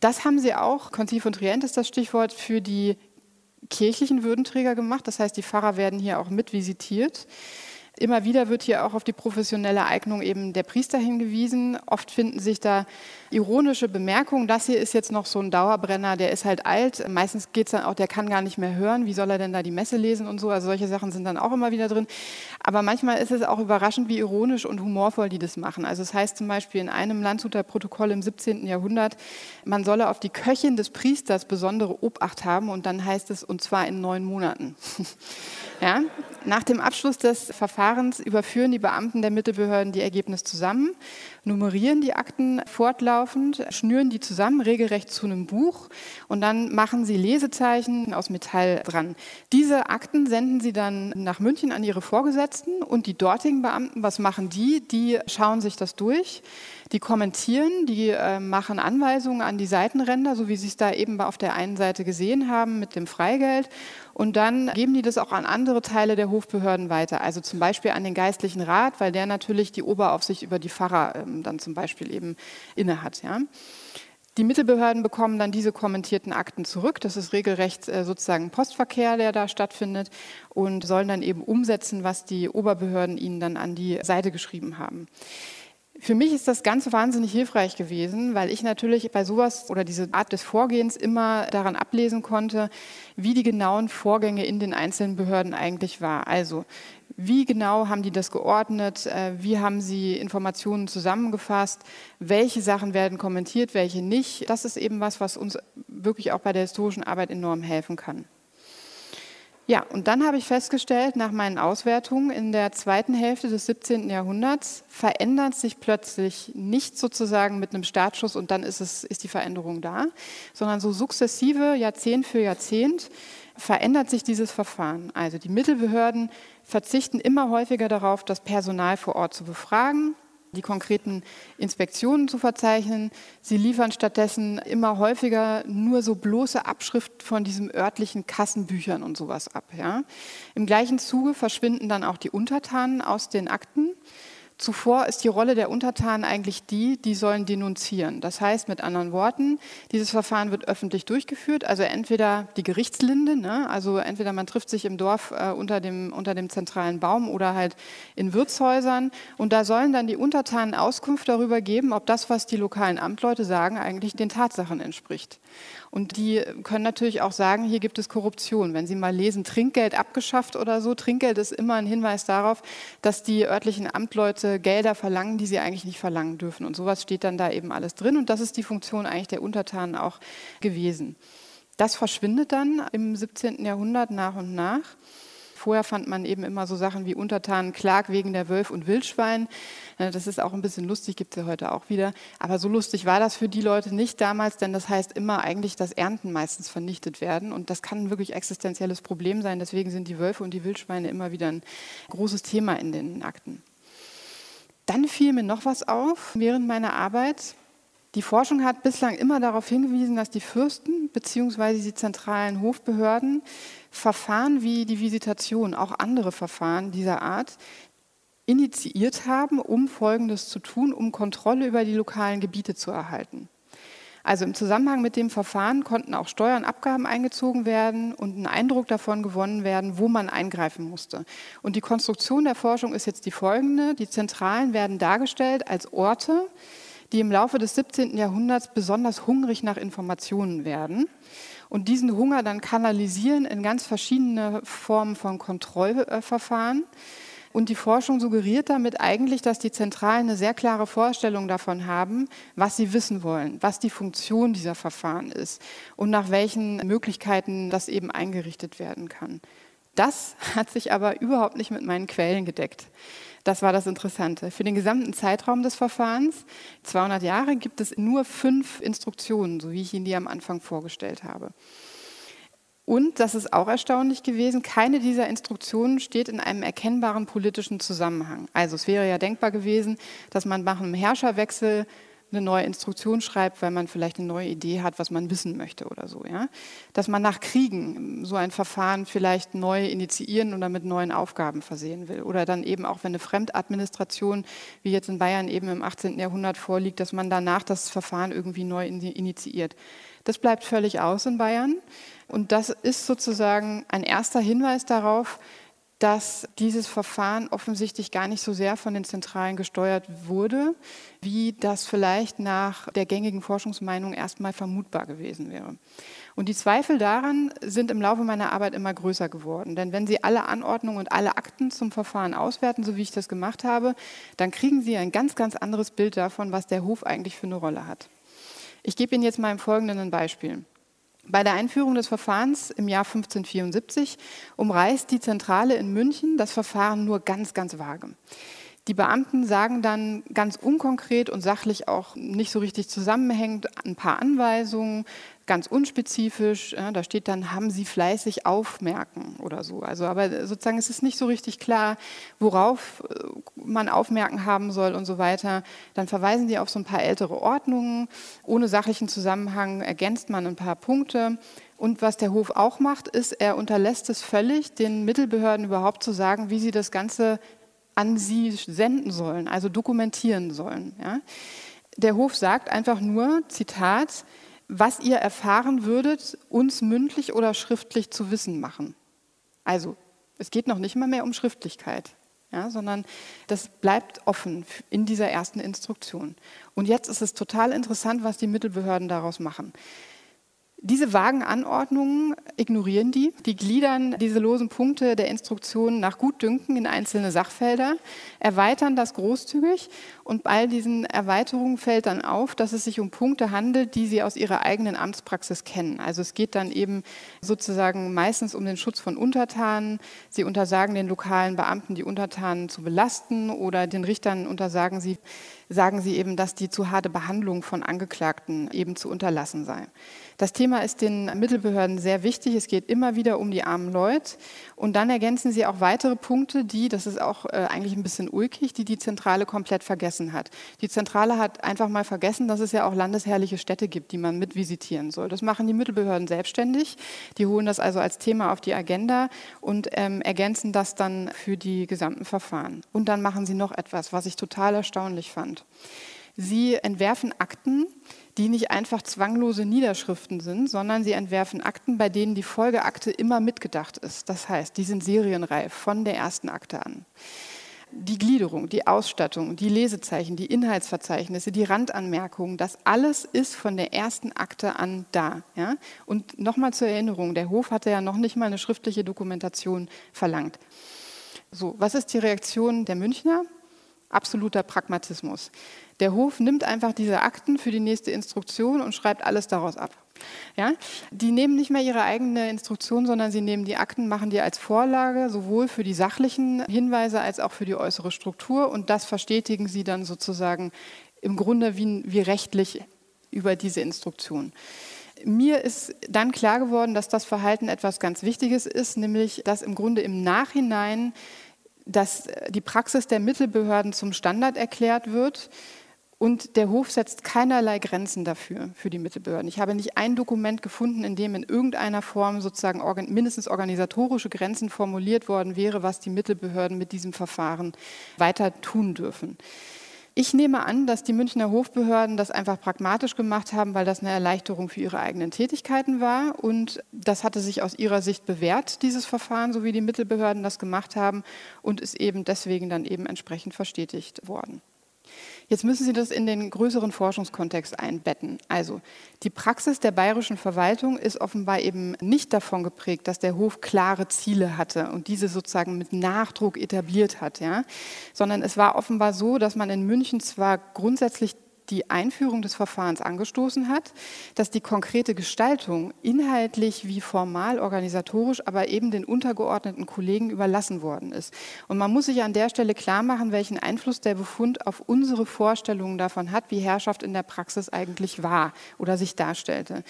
Das haben sie auch, Konzil von Trient ist das Stichwort, für die kirchlichen Würdenträger gemacht. Das heißt, die Pfarrer werden hier auch mit visitiert. Immer wieder wird hier auch auf die professionelle Eignung eben der Priester hingewiesen. Oft finden sich da ironische Bemerkungen. Das hier ist jetzt noch so ein Dauerbrenner, der ist halt alt. Meistens geht es dann auch, der kann gar nicht mehr hören. Wie soll er denn da die Messe lesen und so? Also solche Sachen sind dann auch immer wieder drin. Aber manchmal ist es auch überraschend, wie ironisch und humorvoll die das machen. Also es heißt zum Beispiel in einem Landshuter Protokoll im 17. Jahrhundert, man solle auf die Köchin des Priesters besondere Obacht haben und dann heißt es, und zwar in neun Monaten. ja? Nach dem Abschluss des Verfahrens überführen die Beamten der Mittelbehörden die Ergebnisse zusammen, nummerieren die Akten fortlaufend, schnüren die zusammen, regelrecht zu einem Buch und dann machen sie Lesezeichen aus Metall dran. Diese Akten senden sie dann nach München an ihre Vorgesetzten und die dortigen Beamten, was machen die? Die schauen sich das durch die kommentieren, die äh, machen Anweisungen an die Seitenränder, so wie Sie es da eben auf der einen Seite gesehen haben mit dem Freigeld. Und dann geben die das auch an andere Teile der Hofbehörden weiter, also zum Beispiel an den geistlichen Rat, weil der natürlich die Oberaufsicht über die Pfarrer ähm, dann zum Beispiel eben innehat. Ja. Die Mittelbehörden bekommen dann diese kommentierten Akten zurück. Das ist regelrecht äh, sozusagen Postverkehr, der da stattfindet und sollen dann eben umsetzen, was die Oberbehörden ihnen dann an die Seite geschrieben haben. Für mich ist das ganz wahnsinnig hilfreich gewesen, weil ich natürlich bei sowas oder diese Art des Vorgehens immer daran ablesen konnte, wie die genauen Vorgänge in den einzelnen Behörden eigentlich war. Also wie genau haben die das geordnet? Äh, wie haben sie Informationen zusammengefasst? Welche Sachen werden kommentiert, welche nicht? Das ist eben was, was uns wirklich auch bei der historischen Arbeit enorm helfen kann. Ja, und dann habe ich festgestellt, nach meinen Auswertungen in der zweiten Hälfte des 17. Jahrhunderts verändert sich plötzlich nicht sozusagen mit einem Startschuss und dann ist, es, ist die Veränderung da, sondern so sukzessive, Jahrzehnt für Jahrzehnt, verändert sich dieses Verfahren. Also die Mittelbehörden verzichten immer häufiger darauf, das Personal vor Ort zu befragen die konkreten Inspektionen zu verzeichnen. Sie liefern stattdessen immer häufiger nur so bloße Abschrift von diesen örtlichen Kassenbüchern und sowas ab. Ja. Im gleichen Zuge verschwinden dann auch die Untertanen aus den Akten. Zuvor ist die Rolle der Untertanen eigentlich die, die sollen denunzieren. Das heißt mit anderen Worten, dieses Verfahren wird öffentlich durchgeführt, also entweder die Gerichtslinde, ne, also entweder man trifft sich im Dorf äh, unter, dem, unter dem zentralen Baum oder halt in Wirtshäusern und da sollen dann die Untertanen Auskunft darüber geben, ob das, was die lokalen Amtleute sagen, eigentlich den Tatsachen entspricht. Und die können natürlich auch sagen, hier gibt es Korruption. Wenn Sie mal lesen, Trinkgeld abgeschafft oder so, Trinkgeld ist immer ein Hinweis darauf, dass die örtlichen Amtleute Gelder verlangen, die sie eigentlich nicht verlangen dürfen. Und sowas steht dann da eben alles drin. Und das ist die Funktion eigentlich der Untertanen auch gewesen. Das verschwindet dann im 17. Jahrhundert nach und nach. Vorher fand man eben immer so Sachen wie Untertanen, Klag wegen der Wölf und Wildschwein. Äh, das ist auch ein bisschen lustig, gibt es ja heute auch wieder. Aber so lustig war das für die Leute nicht damals, denn das heißt immer eigentlich, dass Ernten meistens vernichtet werden. Und das kann ein wirklich existenzielles Problem sein. Deswegen sind die Wölfe und die Wildschweine immer wieder ein großes Thema in den Akten. Dann fiel mir noch was auf während meiner Arbeit. Die Forschung hat bislang immer darauf hingewiesen, dass die Fürsten bzw. die zentralen Hofbehörden Verfahren wie die Visitation, auch andere Verfahren dieser Art, initiiert haben, um Folgendes zu tun, um Kontrolle über die lokalen Gebiete zu erhalten. Also im Zusammenhang mit dem Verfahren konnten auch Steuern, Abgaben eingezogen werden und ein Eindruck davon gewonnen werden, wo man eingreifen musste. Und die Konstruktion der Forschung ist jetzt die folgende. Die Zentralen werden dargestellt als Orte, die im Laufe des 17. Jahrhunderts besonders hungrig nach Informationen werden. und diesen Hunger dann kanalisieren in ganz verschiedene Formen von Kontrollverfahren. Und die Forschung suggeriert damit eigentlich, dass die Zentralen eine sehr klare Vorstellung davon haben, was sie wissen wollen, was die Funktion dieser Verfahren ist und nach welchen Möglichkeiten das eben eingerichtet werden kann. Das hat sich aber überhaupt nicht mit meinen Quellen gedeckt. Das war das Interessante. Für den gesamten Zeitraum des Verfahrens, 200 Jahre, gibt es nur fünf Instruktionen, so wie ich Ihnen die am Anfang vorgestellt habe. Und, das ist auch erstaunlich gewesen, keine dieser Instruktionen steht in einem erkennbaren politischen Zusammenhang. Also es wäre ja denkbar gewesen, dass man nach einem Herrscherwechsel eine neue Instruktion schreibt, weil man vielleicht eine neue Idee hat, was man wissen möchte oder so. Ja? Dass man nach Kriegen so ein Verfahren vielleicht neu initiieren oder mit neuen Aufgaben versehen will. Oder dann eben auch, wenn eine Fremdadministration, wie jetzt in Bayern eben im 18. Jahrhundert vorliegt, dass man danach das Verfahren irgendwie neu initiiert. Das bleibt völlig aus in Bayern. Und das ist sozusagen ein erster Hinweis darauf, dass dieses Verfahren offensichtlich gar nicht so sehr von den Zentralen gesteuert wurde, wie das vielleicht nach der gängigen Forschungsmeinung erstmal vermutbar gewesen wäre. Und die Zweifel daran sind im Laufe meiner Arbeit immer größer geworden. Denn wenn Sie alle Anordnungen und alle Akten zum Verfahren auswerten, so wie ich das gemacht habe, dann kriegen Sie ein ganz, ganz anderes Bild davon, was der Hof eigentlich für eine Rolle hat. Ich gebe Ihnen jetzt mal im Folgenden ein Beispiel. Bei der Einführung des Verfahrens im Jahr 1574 umreißt die Zentrale in München das Verfahren nur ganz, ganz vage. Die Beamten sagen dann ganz unkonkret und sachlich auch nicht so richtig zusammenhängend ein paar Anweisungen, ganz unspezifisch. Ja, da steht dann, haben Sie fleißig aufmerken oder so. Also, aber sozusagen ist es nicht so richtig klar, worauf äh, man aufmerken haben soll und so weiter. Dann verweisen die auf so ein paar ältere Ordnungen. Ohne sachlichen Zusammenhang ergänzt man ein paar Punkte. Und was der Hof auch macht, ist, er unterlässt es völlig, den Mittelbehörden überhaupt zu sagen, wie sie das Ganze an sie senden sollen, also dokumentieren sollen. Ja. Der Hof sagt einfach nur, Zitat, was ihr erfahren würdet, uns mündlich oder schriftlich zu wissen machen. Also es geht noch nicht mal mehr um Schriftlichkeit, ja, sondern das bleibt offen in dieser ersten Instruktion. Und jetzt ist es total interessant, was die Mittelbehörden daraus machen. Diese vagen Anordnungen ignorieren die. Die gliedern diese losen Punkte der Instruktionen nach Gutdünken in einzelne Sachfelder, erweitern das großzügig und bei all diesen Erweiterungen fällt dann auf, dass es sich um Punkte handelt, die sie aus ihrer eigenen Amtspraxis kennen. Also es geht dann eben sozusagen meistens um den Schutz von Untertanen. Sie untersagen den lokalen Beamten, die Untertanen zu belasten oder den Richtern untersagen sie, sagen sie eben, dass die zu harte Behandlung von Angeklagten eben zu unterlassen sei. Das Thema ist den Mittelbehörden sehr wichtig. Es geht immer wieder um die armen Leute. Und dann ergänzen sie auch weitere Punkte, die, das ist auch äh, eigentlich ein bisschen ulkig, die die Zentrale komplett vergessen hat. Die Zentrale hat einfach mal vergessen, dass es ja auch landesherrliche Städte gibt, die man mit visitieren soll. Das machen die Mittelbehörden selbstständig. Die holen das also als Thema auf die Agenda und ähm, ergänzen das dann für die gesamten Verfahren. Und dann machen sie noch etwas, was ich total erstaunlich fand. Sie entwerfen Akten, die nicht einfach zwanglose Niederschriften sind, sondern sie entwerfen Akten, bei denen die Folgeakte immer mitgedacht ist. Das heißt, die sind serienreif von der ersten Akte an. Die Gliederung, die Ausstattung, die Lesezeichen, die Inhaltsverzeichnisse, die Randanmerkungen, das alles ist von der ersten Akte an da. Ja? Und nochmal zur Erinnerung, der Hof hatte ja noch nicht mal eine schriftliche Dokumentation verlangt. So, was ist die Reaktion der Münchner? Absoluter Pragmatismus. Der Hof nimmt einfach diese Akten für die nächste Instruktion und schreibt alles daraus ab. Ja? Die nehmen nicht mehr ihre eigene Instruktion, sondern sie nehmen die Akten, machen die als Vorlage sowohl für die sachlichen Hinweise als auch für die äußere Struktur und das verstetigen sie dann sozusagen im Grunde wie, wie rechtlich über diese Instruktion. Mir ist dann klar geworden, dass das Verhalten etwas ganz Wichtiges ist, nämlich dass im Grunde im Nachhinein dass die Praxis der Mittelbehörden zum Standard erklärt wird und der Hof setzt keinerlei Grenzen dafür, für die Mittelbehörden. Ich habe nicht ein Dokument gefunden, in dem in irgendeiner Form sozusagen organ mindestens organisatorische Grenzen formuliert worden wäre, was die Mittelbehörden mit diesem Verfahren weiter tun dürfen. Ich nehme an, dass die Münchner Hofbehörden das einfach pragmatisch gemacht haben, weil das eine Erleichterung für ihre eigenen Tätigkeiten war. Und das hatte sich aus ihrer Sicht bewährt, dieses Verfahren, so wie die Mittelbehörden das gemacht haben, und ist eben deswegen dann eben entsprechend verstetigt worden. Jetzt müssen Sie das in den größeren Forschungskontext einbetten. Also die Praxis der bayerischen Verwaltung ist offenbar eben nicht davon geprägt, dass der Hof klare Ziele hatte und diese sozusagen mit Nachdruck etabliert hat, ja? sondern es war offenbar so, dass man in München zwar grundsätzlich die Einführung des Verfahrens angestoßen hat, dass die konkrete Gestaltung inhaltlich wie formal organisatorisch aber eben den untergeordneten Kollegen überlassen worden ist. Und man muss sich an der Stelle klar machen, welchen Einfluss der Befund auf unsere Vorstellungen davon hat, wie Herrschaft in der Praxis eigentlich war oder sich darstellte.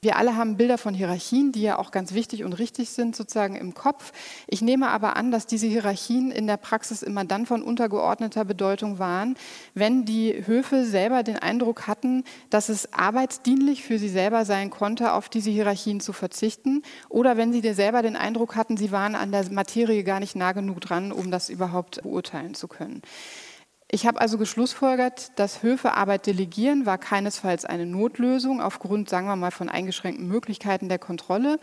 Wir alle haben Bilder von Hierarchien, die ja auch ganz wichtig und richtig sind, sozusagen im Kopf. Ich nehme aber an, dass diese Hierarchien in der Praxis immer dann von untergeordneter Bedeutung waren, wenn die Höfe selber den Eindruck hatten, dass es arbeitsdienlich für sie selber sein konnte, auf diese Hierarchien zu verzichten, oder wenn sie selber den Eindruck hatten, sie waren an der Materie gar nicht nah genug dran, um das überhaupt beurteilen zu können. Ich habe also geschlussfolgert, dass Höfe Arbeit delegieren war keinesfalls eine Notlösung aufgrund, sagen wir mal, von eingeschränkten Möglichkeiten der Kontrolle.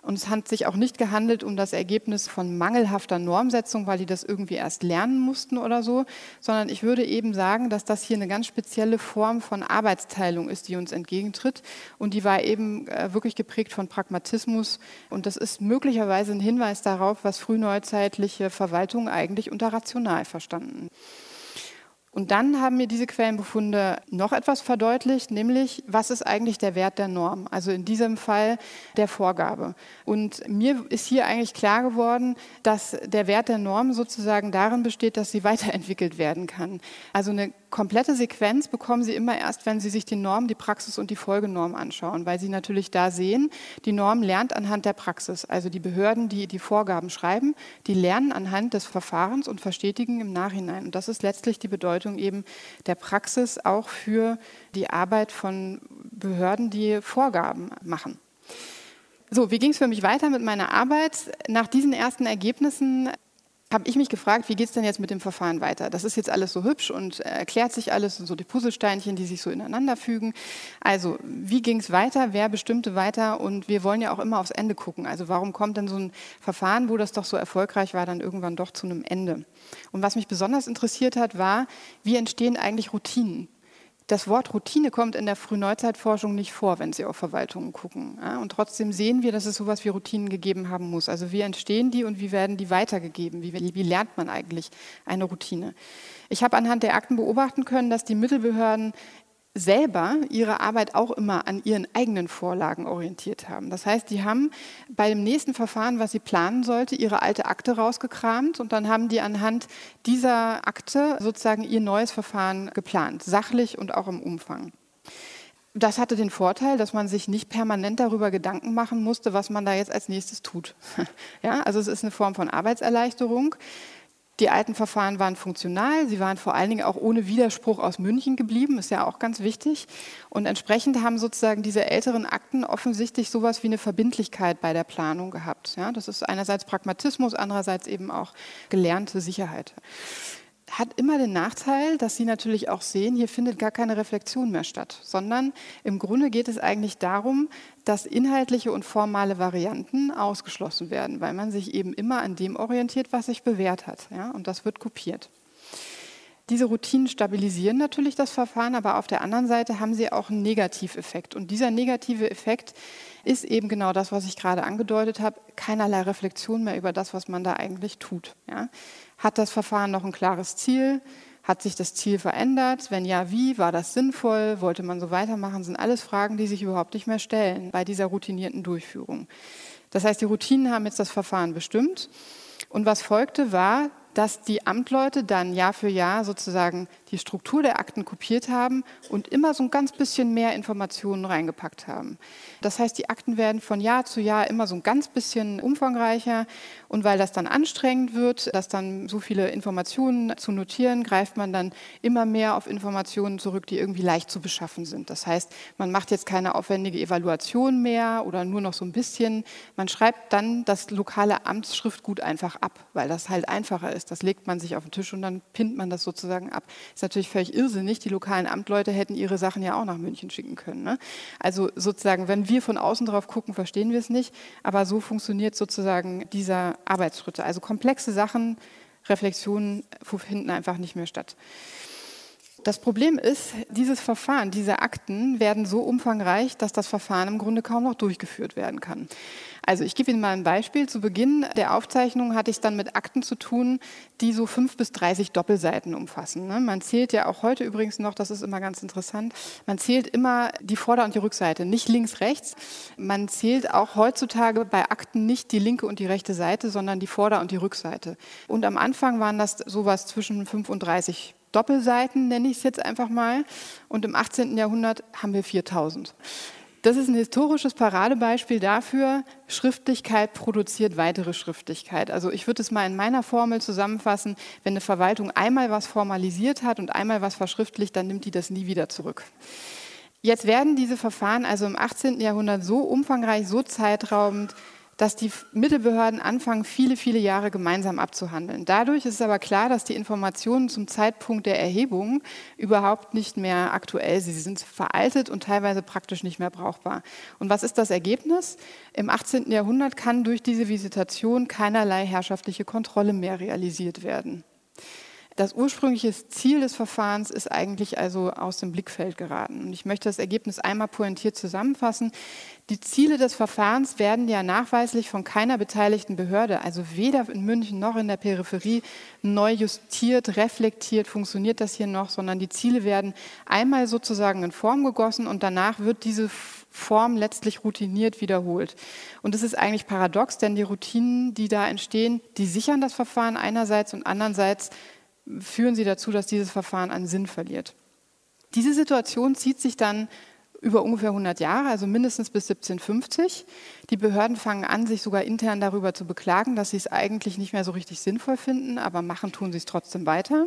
Und es hat sich auch nicht gehandelt um das Ergebnis von mangelhafter Normsetzung, weil die das irgendwie erst lernen mussten oder so, sondern ich würde eben sagen, dass das hier eine ganz spezielle Form von Arbeitsteilung ist, die uns entgegentritt. Und die war eben äh, wirklich geprägt von Pragmatismus. Und das ist möglicherweise ein Hinweis darauf, was frühneuzeitliche Verwaltungen eigentlich unter rational verstanden. Und dann haben mir diese Quellenbefunde noch etwas verdeutlicht, nämlich was ist eigentlich der Wert der Norm, also in diesem Fall der Vorgabe. Und mir ist hier eigentlich klar geworden, dass der Wert der Norm sozusagen darin besteht, dass sie weiterentwickelt werden kann. Also eine komplette Sequenz bekommen Sie immer erst, wenn Sie sich die Norm, die Praxis und die Folgenorm anschauen, weil Sie natürlich da sehen, die Norm lernt anhand der Praxis. Also die Behörden, die die Vorgaben schreiben, die lernen anhand des Verfahrens und verstetigen im Nachhinein. Und das ist letztlich die Bedeutung eben der Praxis auch für die Arbeit von Behörden, die Vorgaben machen. So, wie ging es für mich weiter mit meiner Arbeit? Nach diesen ersten Ergebnissen habe ich mich gefragt, wie geht es denn jetzt mit dem Verfahren weiter? Das ist jetzt alles so hübsch und äh, erklärt sich alles und so die Puzzlesteinchen, die sich so ineinander fügen. Also, wie ging es weiter? Wer bestimmte weiter? Und wir wollen ja auch immer aufs Ende gucken. Also, warum kommt denn so ein Verfahren, wo das doch so erfolgreich war, dann irgendwann doch zu einem Ende? Und was mich besonders interessiert hat, war, wie entstehen eigentlich Routinen? Das Wort Routine kommt in der Frühneuzeitforschung nicht vor, wenn Sie auf Verwaltungen gucken. Und trotzdem sehen wir, dass es sowas wie Routinen gegeben haben muss. Also wie entstehen die und wie werden die weitergegeben? Wie, wie lernt man eigentlich eine Routine? Ich habe anhand der Akten beobachten können, dass die Mittelbehörden selber ihre Arbeit auch immer an ihren eigenen Vorlagen orientiert haben. Das heißt, die haben bei dem nächsten Verfahren, was sie planen sollte, ihre alte Akte rausgekramt und dann haben die anhand dieser Akte sozusagen ihr neues Verfahren geplant, sachlich und auch im Umfang. Das hatte den Vorteil, dass man sich nicht permanent darüber Gedanken machen musste, was man da jetzt als nächstes tut. Ja, also es ist eine Form von Arbeitserleichterung. Die alten Verfahren waren funktional, sie waren vor allen Dingen auch ohne Widerspruch aus München geblieben, ist ja auch ganz wichtig. Und entsprechend haben sozusagen diese älteren Akten offensichtlich sowas wie eine Verbindlichkeit bei der Planung gehabt. Ja, das ist einerseits Pragmatismus, andererseits eben auch gelernte Sicherheit hat immer den Nachteil, dass Sie natürlich auch sehen, hier findet gar keine Reflexion mehr statt, sondern im Grunde geht es eigentlich darum, dass inhaltliche und formale Varianten ausgeschlossen werden, weil man sich eben immer an dem orientiert, was sich bewährt hat. Ja? Und das wird kopiert. Diese Routinen stabilisieren natürlich das Verfahren, aber auf der anderen Seite haben sie auch einen Negativeffekt. Und dieser negative Effekt ist eben genau das, was ich gerade angedeutet habe, keinerlei Reflexion mehr über das, was man da eigentlich tut. Ja? Hat das Verfahren noch ein klares Ziel? Hat sich das Ziel verändert? Wenn ja, wie? War das sinnvoll? Wollte man so weitermachen? Sind alles Fragen, die sich überhaupt nicht mehr stellen bei dieser routinierten Durchführung. Das heißt, die Routinen haben jetzt das Verfahren bestimmt. Und was folgte, war, dass die Amtleute dann Jahr für Jahr sozusagen die Struktur der Akten kopiert haben und immer so ein ganz bisschen mehr Informationen reingepackt haben. Das heißt, die Akten werden von Jahr zu Jahr immer so ein ganz bisschen umfangreicher und weil das dann anstrengend wird, dass dann so viele Informationen zu notieren, greift man dann immer mehr auf Informationen zurück, die irgendwie leicht zu beschaffen sind. Das heißt, man macht jetzt keine aufwendige Evaluation mehr oder nur noch so ein bisschen. Man schreibt dann das lokale Amtsschriftgut einfach ab, weil das halt einfacher ist. Das legt man sich auf den Tisch und dann pinnt man das sozusagen ab. Ist natürlich völlig irrsinnig. Die lokalen Amtleute hätten ihre Sachen ja auch nach München schicken können. Ne? Also sozusagen, wenn wir von außen drauf gucken, verstehen wir es nicht. Aber so funktioniert sozusagen dieser Arbeitsschritte. Also komplexe Sachen, Reflexionen finden einfach nicht mehr statt. Das Problem ist, dieses Verfahren, diese Akten werden so umfangreich, dass das Verfahren im Grunde kaum noch durchgeführt werden kann. Also ich gebe Ihnen mal ein Beispiel. Zu Beginn der Aufzeichnung hatte ich es dann mit Akten zu tun, die so fünf bis dreißig Doppelseiten umfassen. Ne? Man zählt ja auch heute übrigens noch, das ist immer ganz interessant, man zählt immer die Vorder- und die Rückseite, nicht links, rechts. Man zählt auch heutzutage bei Akten nicht die linke und die rechte Seite, sondern die Vorder- und die Rückseite. Und am Anfang waren das sowas zwischen 35 Doppelseiten, nenne ich es jetzt einfach mal. Und im 18. Jahrhundert haben wir 4000. Das ist ein historisches Paradebeispiel dafür, Schriftlichkeit produziert weitere Schriftlichkeit. Also ich würde es mal in meiner Formel zusammenfassen, wenn eine Verwaltung einmal was formalisiert hat und einmal was verschriftlicht, dann nimmt die das nie wieder zurück. Jetzt werden diese Verfahren also im 18. Jahrhundert so umfangreich, so zeitraubend, dass die Mittelbehörden anfangen, viele, viele Jahre gemeinsam abzuhandeln. Dadurch ist es aber klar, dass die Informationen zum Zeitpunkt der Erhebung überhaupt nicht mehr aktuell sind. Sie sind veraltet und teilweise praktisch nicht mehr brauchbar. Und was ist das Ergebnis? Im 18. Jahrhundert kann durch diese Visitation keinerlei herrschaftliche Kontrolle mehr realisiert werden. Das ursprüngliche Ziel des Verfahrens ist eigentlich also aus dem Blickfeld geraten. Und ich möchte das Ergebnis einmal pointiert zusammenfassen. Die Ziele des Verfahrens werden ja nachweislich von keiner beteiligten Behörde, also weder in München noch in der Peripherie, neu justiert, reflektiert, funktioniert das hier noch, sondern die Ziele werden einmal sozusagen in Form gegossen und danach wird diese Form letztlich routiniert wiederholt. Und das ist eigentlich paradox, denn die Routinen, die da entstehen, die sichern das Verfahren einerseits und andererseits führen sie dazu, dass dieses Verfahren an Sinn verliert. Diese Situation zieht sich dann über ungefähr 100 Jahre, also mindestens bis 1750. Die Behörden fangen an, sich sogar intern darüber zu beklagen, dass sie es eigentlich nicht mehr so richtig sinnvoll finden, aber machen tun sie es trotzdem weiter.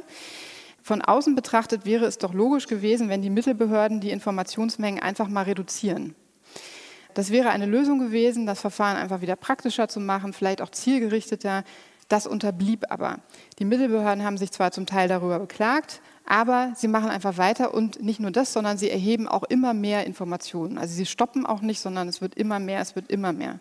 Von außen betrachtet wäre es doch logisch gewesen, wenn die Mittelbehörden die Informationsmengen einfach mal reduzieren. Das wäre eine Lösung gewesen, das Verfahren einfach wieder praktischer zu machen, vielleicht auch zielgerichteter. Das unterblieb aber. Die Mittelbehörden haben sich zwar zum Teil darüber beklagt, aber sie machen einfach weiter und nicht nur das, sondern sie erheben auch immer mehr Informationen. Also sie stoppen auch nicht, sondern es wird immer mehr, es wird immer mehr.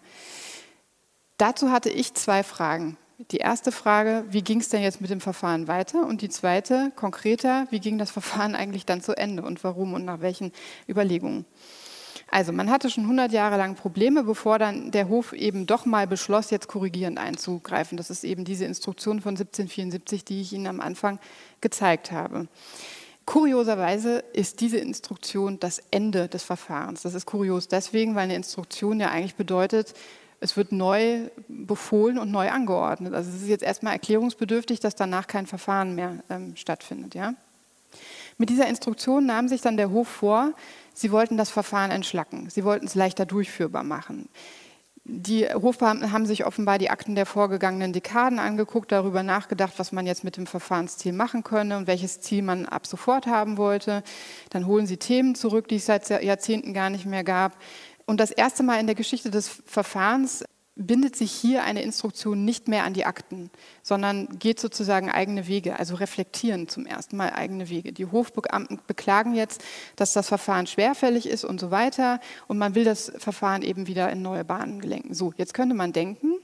Dazu hatte ich zwei Fragen. Die erste Frage, wie ging es denn jetzt mit dem Verfahren weiter? Und die zweite, konkreter, wie ging das Verfahren eigentlich dann zu Ende und warum und nach welchen Überlegungen? Also man hatte schon 100 Jahre lang Probleme, bevor dann der Hof eben doch mal beschloss, jetzt korrigierend einzugreifen. Das ist eben diese Instruktion von 1774, die ich Ihnen am Anfang gezeigt habe. Kurioserweise ist diese Instruktion das Ende des Verfahrens. Das ist kurios deswegen, weil eine Instruktion ja eigentlich bedeutet, es wird neu befohlen und neu angeordnet. Also es ist jetzt erstmal erklärungsbedürftig, dass danach kein Verfahren mehr ähm, stattfindet. Ja? Mit dieser Instruktion nahm sich dann der Hof vor, Sie wollten das Verfahren entschlacken. Sie wollten es leichter durchführbar machen. Die Hofbeamten haben sich offenbar die Akten der vorgegangenen Dekaden angeguckt, darüber nachgedacht, was man jetzt mit dem Verfahrensziel machen könne und welches Ziel man ab sofort haben wollte. Dann holen sie Themen zurück, die es seit Jahrzehnten gar nicht mehr gab. Und das erste Mal in der Geschichte des Verfahrens bindet sich hier eine Instruktion nicht mehr an die Akten, sondern geht sozusagen eigene Wege, also reflektieren zum ersten Mal eigene Wege. Die Hofbeamten beklagen jetzt, dass das Verfahren schwerfällig ist und so weiter und man will das Verfahren eben wieder in neue Bahnen gelenken. So, jetzt könnte man denken,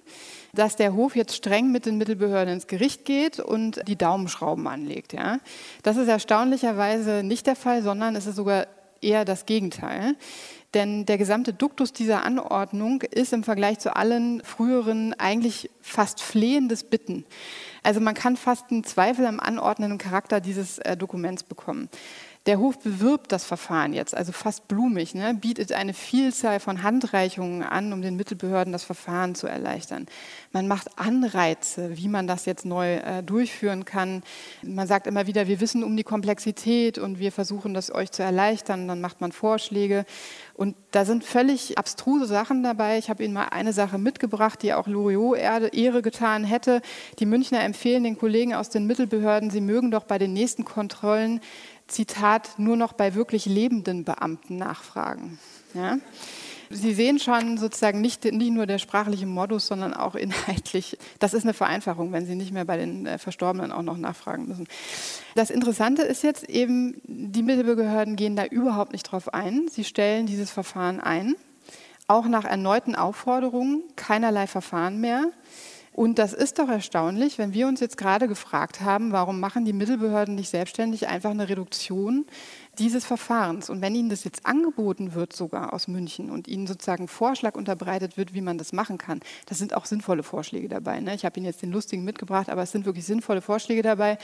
dass der Hof jetzt streng mit den Mittelbehörden ins Gericht geht und die Daumenschrauben anlegt. Ja? Das ist erstaunlicherweise nicht der Fall, sondern es ist sogar eher das Gegenteil. Denn der gesamte Duktus dieser Anordnung ist im Vergleich zu allen früheren eigentlich fast flehendes Bitten. Also man kann fast einen Zweifel am anordnenden Charakter dieses äh, Dokuments bekommen. Der Hof bewirbt das Verfahren jetzt, also fast blumig, ne, bietet eine Vielzahl von Handreichungen an, um den Mittelbehörden das Verfahren zu erleichtern. Man macht Anreize, wie man das jetzt neu äh, durchführen kann. Man sagt immer wieder, wir wissen um die Komplexität und wir versuchen das euch zu erleichtern. Dann macht man Vorschläge. Und da sind völlig abstruse Sachen dabei. Ich habe Ihnen mal eine Sache mitgebracht, die auch Loriot Ehre getan hätte. Die Münchner empfehlen den Kollegen aus den Mittelbehörden, sie mögen doch bei den nächsten Kontrollen Zitat, nur noch bei wirklich lebenden Beamten nachfragen. Ja? Sie sehen schon sozusagen nicht, nicht nur der sprachliche Modus, sondern auch inhaltlich. Das ist eine Vereinfachung, wenn Sie nicht mehr bei den äh, Verstorbenen auch noch nachfragen müssen. Das Interessante ist jetzt eben, die Mittelbehörden gehen da überhaupt nicht drauf ein. Sie stellen dieses Verfahren ein, auch nach erneuten Aufforderungen, keinerlei Verfahren mehr. Und das ist doch erstaunlich, wenn wir uns jetzt gerade gefragt haben, warum machen die Mittelbehörden nicht selbstständig einfach eine Reduktion dieses Verfahrens. Und wenn Ihnen das jetzt angeboten wird, sogar aus München, und Ihnen sozusagen Vorschlag unterbreitet wird, wie man das machen kann, das sind auch sinnvolle Vorschläge dabei. Ne? Ich habe Ihnen jetzt den lustigen mitgebracht, aber es sind wirklich sinnvolle Vorschläge dabei.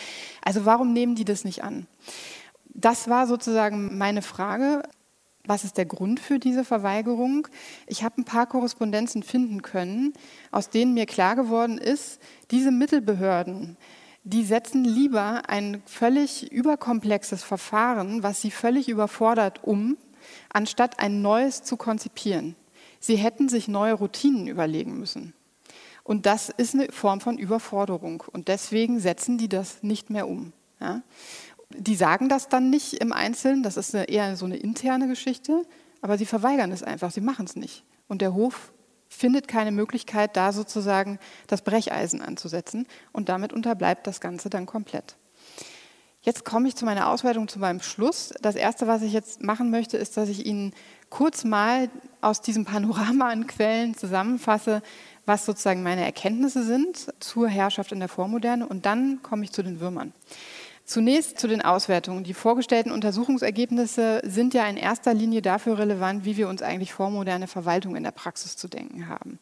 Also warum nehmen die das nicht an? Das war sozusagen meine Frage. Was ist der Grund für diese Verweigerung? Ich habe ein paar Korrespondenzen finden können, aus denen mir klar geworden ist, diese Mittelbehörden, die setzen lieber ein völlig überkomplexes Verfahren, was sie völlig überfordert, um, anstatt ein neues zu konzipieren. Sie hätten sich neue Routinen überlegen müssen. Und das ist eine Form von Überforderung. Und deswegen setzen die das nicht mehr um. Ja? Die sagen das dann nicht im Einzelnen, das ist eher so eine interne Geschichte, aber sie verweigern es einfach, sie machen es nicht. Und der Hof findet keine Möglichkeit, da sozusagen das Brecheisen anzusetzen und damit unterbleibt das Ganze dann komplett. Jetzt komme ich zu meiner Auswertung zu meinem Schluss. Das Erste, was ich jetzt machen möchte, ist, dass ich Ihnen kurz mal aus diesem Panorama an Quellen zusammenfasse, was sozusagen meine Erkenntnisse sind zur Herrschaft in der Vormoderne und dann komme ich zu den Würmern. Zunächst zu den Auswertungen. Die vorgestellten Untersuchungsergebnisse sind ja in erster Linie dafür relevant, wie wir uns eigentlich vormoderne Verwaltung in der Praxis zu denken haben.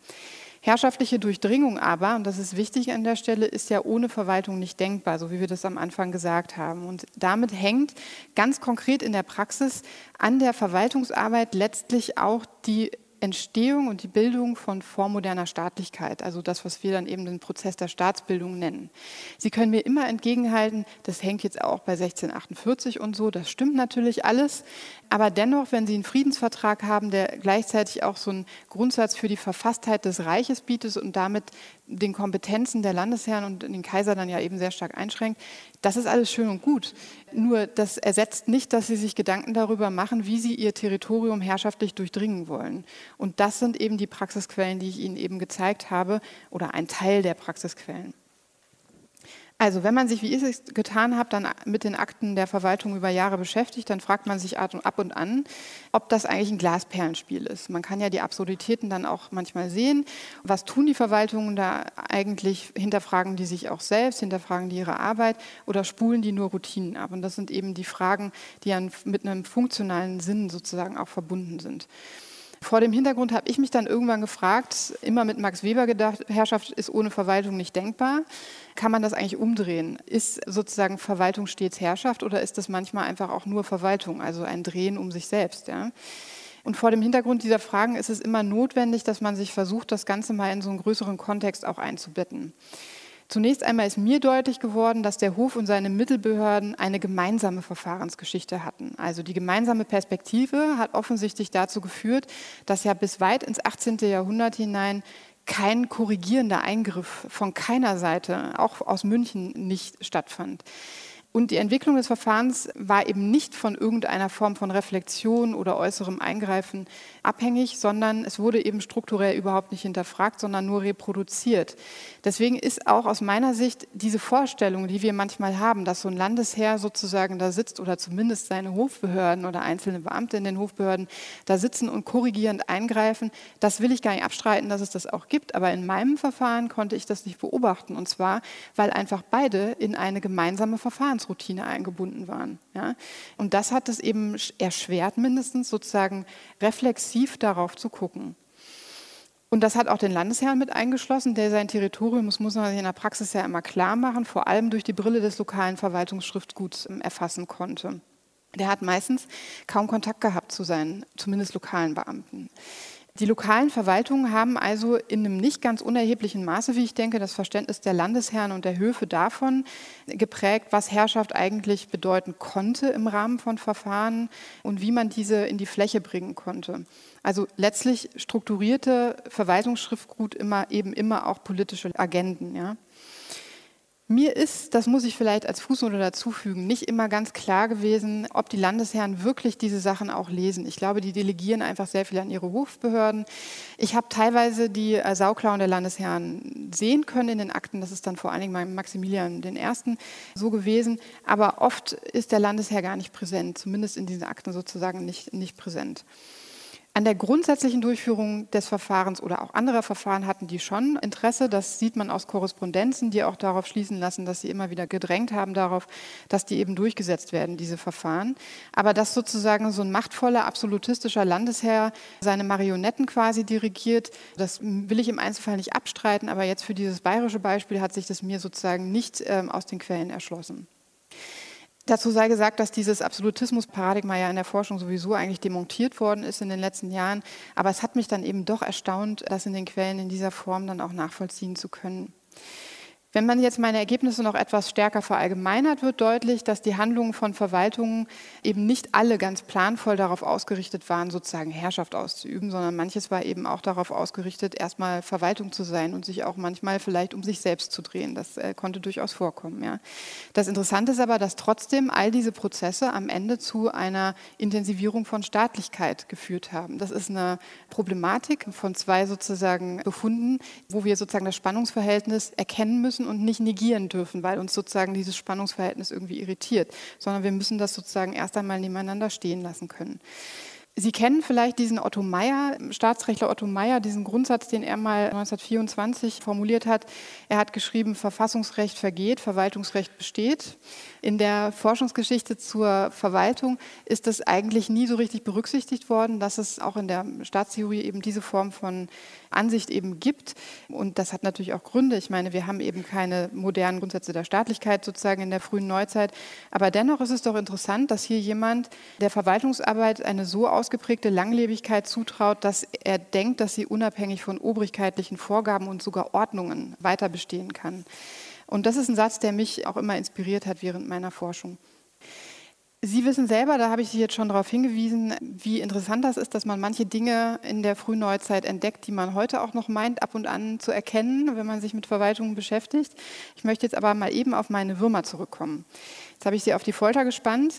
Herrschaftliche Durchdringung aber, und das ist wichtig an der Stelle, ist ja ohne Verwaltung nicht denkbar, so wie wir das am Anfang gesagt haben. Und damit hängt ganz konkret in der Praxis an der Verwaltungsarbeit letztlich auch die Entstehung und die Bildung von vormoderner Staatlichkeit, also das, was wir dann eben den Prozess der Staatsbildung nennen. Sie können mir immer entgegenhalten, das hängt jetzt auch bei 1648 und so, das stimmt natürlich alles, aber dennoch, wenn Sie einen Friedensvertrag haben, der gleichzeitig auch so einen Grundsatz für die Verfasstheit des Reiches bietet und damit den Kompetenzen der Landesherren und den Kaiser dann ja eben sehr stark einschränkt, das ist alles schön und gut. Nur das ersetzt nicht, dass sie sich Gedanken darüber machen, wie sie ihr Territorium herrschaftlich durchdringen wollen. Und das sind eben die Praxisquellen, die ich Ihnen eben gezeigt habe, oder ein Teil der Praxisquellen. Also wenn man sich, wie ich es getan habe, dann mit den Akten der Verwaltung über Jahre beschäftigt, dann fragt man sich ab und an, ob das eigentlich ein Glasperlenspiel ist. Man kann ja die Absurditäten dann auch manchmal sehen. Was tun die Verwaltungen da eigentlich? Hinterfragen die sich auch selbst, hinterfragen die ihre Arbeit oder spulen die nur Routinen ab? Und das sind eben die Fragen, die mit einem funktionalen Sinn sozusagen auch verbunden sind. Vor dem Hintergrund habe ich mich dann irgendwann gefragt, immer mit Max Weber gedacht, Herrschaft ist ohne Verwaltung nicht denkbar. Kann man das eigentlich umdrehen? Ist sozusagen Verwaltung stets Herrschaft oder ist das manchmal einfach auch nur Verwaltung, also ein Drehen um sich selbst? Ja? Und vor dem Hintergrund dieser Fragen ist es immer notwendig, dass man sich versucht, das Ganze mal in so einen größeren Kontext auch einzubetten. Zunächst einmal ist mir deutlich geworden, dass der Hof und seine Mittelbehörden eine gemeinsame Verfahrensgeschichte hatten. Also die gemeinsame Perspektive hat offensichtlich dazu geführt, dass ja bis weit ins 18. Jahrhundert hinein kein korrigierender Eingriff von keiner Seite, auch aus München, nicht stattfand. Und die Entwicklung des Verfahrens war eben nicht von irgendeiner Form von Reflexion oder äußerem Eingreifen abhängig, sondern es wurde eben strukturell überhaupt nicht hinterfragt, sondern nur reproduziert. Deswegen ist auch aus meiner Sicht diese Vorstellung, die wir manchmal haben, dass so ein Landesherr sozusagen da sitzt oder zumindest seine Hofbehörden oder einzelne Beamte in den Hofbehörden da sitzen und korrigierend eingreifen, das will ich gar nicht abstreiten, dass es das auch gibt. Aber in meinem Verfahren konnte ich das nicht beobachten. Und zwar, weil einfach beide in eine gemeinsame Verfahrens Arbeitsroutine eingebunden waren. Ja? Und das hat es eben erschwert, mindestens sozusagen reflexiv darauf zu gucken. Und das hat auch den Landesherrn mit eingeschlossen, der sein Territorium, das muss man sich in der Praxis ja immer klar machen, vor allem durch die Brille des lokalen Verwaltungsschriftguts ähm, erfassen konnte. Der hat meistens kaum Kontakt gehabt zu seinen, zumindest lokalen Beamten. Die lokalen Verwaltungen haben also in einem nicht ganz unerheblichen Maße, wie ich denke, das Verständnis der Landesherren und der Höfe davon geprägt, was Herrschaft eigentlich bedeuten konnte im Rahmen von Verfahren und wie man diese in die Fläche bringen konnte. Also letztlich strukturierte Verwaltungsschriftgut immer eben immer auch politische Agenden. Ja. Mir ist, das muss ich vielleicht als Fußnote dazufügen, nicht immer ganz klar gewesen, ob die Landesherren wirklich diese Sachen auch lesen. Ich glaube, die delegieren einfach sehr viel an ihre Hofbehörden. Ich habe teilweise die äh, Sauklauen der Landesherren sehen können in den Akten. Das ist dann vor allen Dingen bei Maximilian I. so gewesen. Aber oft ist der Landesherr gar nicht präsent, zumindest in diesen Akten sozusagen nicht, nicht präsent. An der grundsätzlichen Durchführung des Verfahrens oder auch anderer Verfahren hatten die schon Interesse. Das sieht man aus Korrespondenzen, die auch darauf schließen lassen, dass sie immer wieder gedrängt haben darauf, dass die eben durchgesetzt werden, diese Verfahren. Aber dass sozusagen so ein machtvoller, absolutistischer Landesherr seine Marionetten quasi dirigiert, das will ich im Einzelfall nicht abstreiten. Aber jetzt für dieses bayerische Beispiel hat sich das mir sozusagen nicht ähm, aus den Quellen erschlossen. Dazu sei gesagt, dass dieses Absolutismus-Paradigma ja in der Forschung sowieso eigentlich demontiert worden ist in den letzten Jahren. Aber es hat mich dann eben doch erstaunt, das in den Quellen in dieser Form dann auch nachvollziehen zu können. Wenn man jetzt meine Ergebnisse noch etwas stärker verallgemeinert, wird deutlich, dass die Handlungen von Verwaltungen eben nicht alle ganz planvoll darauf ausgerichtet waren, sozusagen Herrschaft auszuüben, sondern manches war eben auch darauf ausgerichtet, erstmal Verwaltung zu sein und sich auch manchmal vielleicht um sich selbst zu drehen. Das äh, konnte durchaus vorkommen. Ja. Das Interessante ist aber, dass trotzdem all diese Prozesse am Ende zu einer Intensivierung von Staatlichkeit geführt haben. Das ist eine Problematik von zwei sozusagen Befunden, wo wir sozusagen das Spannungsverhältnis erkennen müssen und nicht negieren dürfen, weil uns sozusagen dieses Spannungsverhältnis irgendwie irritiert, sondern wir müssen das sozusagen erst einmal nebeneinander stehen lassen können. Sie kennen vielleicht diesen Otto Meyer, Staatsrechtler Otto Meyer, diesen Grundsatz, den er mal 1924 formuliert hat. Er hat geschrieben, Verfassungsrecht vergeht, Verwaltungsrecht besteht. In der Forschungsgeschichte zur Verwaltung ist das eigentlich nie so richtig berücksichtigt worden, dass es auch in der Staatstheorie eben diese Form von Ansicht eben gibt. Und das hat natürlich auch Gründe. Ich meine, wir haben eben keine modernen Grundsätze der Staatlichkeit sozusagen in der frühen Neuzeit. Aber dennoch ist es doch interessant, dass hier jemand der Verwaltungsarbeit eine so ausgeprägte Langlebigkeit zutraut, dass er denkt, dass sie unabhängig von obrigkeitlichen Vorgaben und sogar Ordnungen weiter bestehen kann. Und das ist ein Satz, der mich auch immer inspiriert hat während meiner Forschung. Sie wissen selber, da habe ich Sie jetzt schon darauf hingewiesen, wie interessant das ist, dass man manche Dinge in der Frühneuzeit entdeckt, die man heute auch noch meint, ab und an zu erkennen, wenn man sich mit Verwaltungen beschäftigt. Ich möchte jetzt aber mal eben auf meine Würmer zurückkommen. Jetzt habe ich Sie auf die Folter gespannt.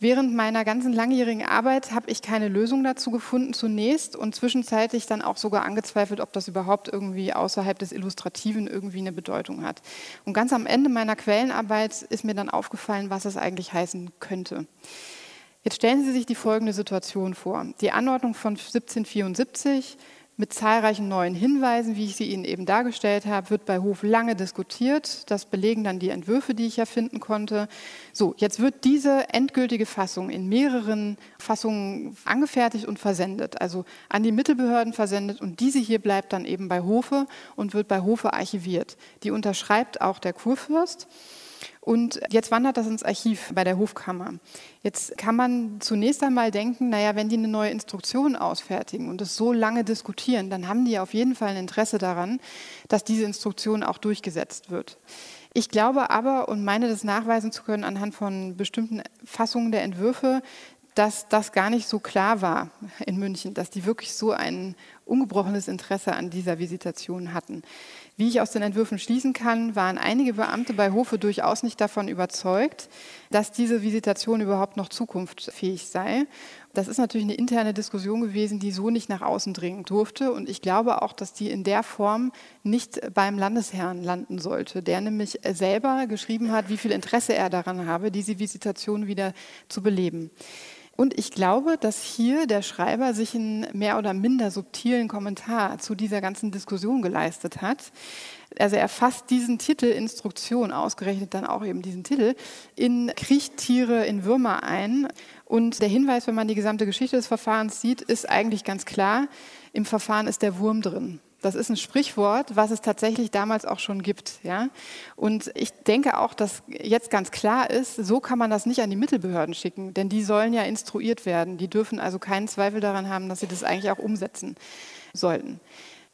Während meiner ganzen langjährigen Arbeit habe ich keine Lösung dazu gefunden zunächst und zwischenzeitlich dann auch sogar angezweifelt, ob das überhaupt irgendwie außerhalb des Illustrativen irgendwie eine Bedeutung hat. Und ganz am Ende meiner Quellenarbeit ist mir dann aufgefallen, was es eigentlich heißen könnte. Jetzt stellen Sie sich die folgende Situation vor. Die Anordnung von 1774 mit zahlreichen neuen Hinweisen, wie ich sie Ihnen eben dargestellt habe, wird bei Hof lange diskutiert. Das belegen dann die Entwürfe, die ich ja finden konnte. So, jetzt wird diese endgültige Fassung in mehreren Fassungen angefertigt und versendet, also an die Mittelbehörden versendet. Und diese hier bleibt dann eben bei Hofe und wird bei Hofe archiviert. Die unterschreibt auch der Kurfürst. Und jetzt wandert das ins Archiv bei der Hofkammer. Jetzt kann man zunächst einmal denken, naja, wenn die eine neue Instruktion ausfertigen und es so lange diskutieren, dann haben die auf jeden Fall ein Interesse daran, dass diese Instruktion auch durchgesetzt wird. Ich glaube aber und meine das nachweisen zu können anhand von bestimmten Fassungen der Entwürfe, dass das gar nicht so klar war in München, dass die wirklich so ein ungebrochenes Interesse an dieser Visitation hatten. Wie ich aus den Entwürfen schließen kann, waren einige Beamte bei Hofe durchaus nicht davon überzeugt, dass diese Visitation überhaupt noch zukunftsfähig sei. Das ist natürlich eine interne Diskussion gewesen, die so nicht nach außen dringen durfte. Und ich glaube auch, dass die in der Form nicht beim Landesherrn landen sollte, der nämlich selber geschrieben hat, wie viel Interesse er daran habe, diese Visitation wieder zu beleben. Und ich glaube, dass hier der Schreiber sich einen mehr oder minder subtilen Kommentar zu dieser ganzen Diskussion geleistet hat. Also er fasst diesen Titel Instruktion, ausgerechnet dann auch eben diesen Titel, in Kriechtiere, in Würmer ein. Und der Hinweis, wenn man die gesamte Geschichte des Verfahrens sieht, ist eigentlich ganz klar, im Verfahren ist der Wurm drin. Das ist ein Sprichwort, was es tatsächlich damals auch schon gibt. Ja? Und ich denke auch, dass jetzt ganz klar ist, so kann man das nicht an die Mittelbehörden schicken, denn die sollen ja instruiert werden. Die dürfen also keinen Zweifel daran haben, dass sie das eigentlich auch umsetzen sollten.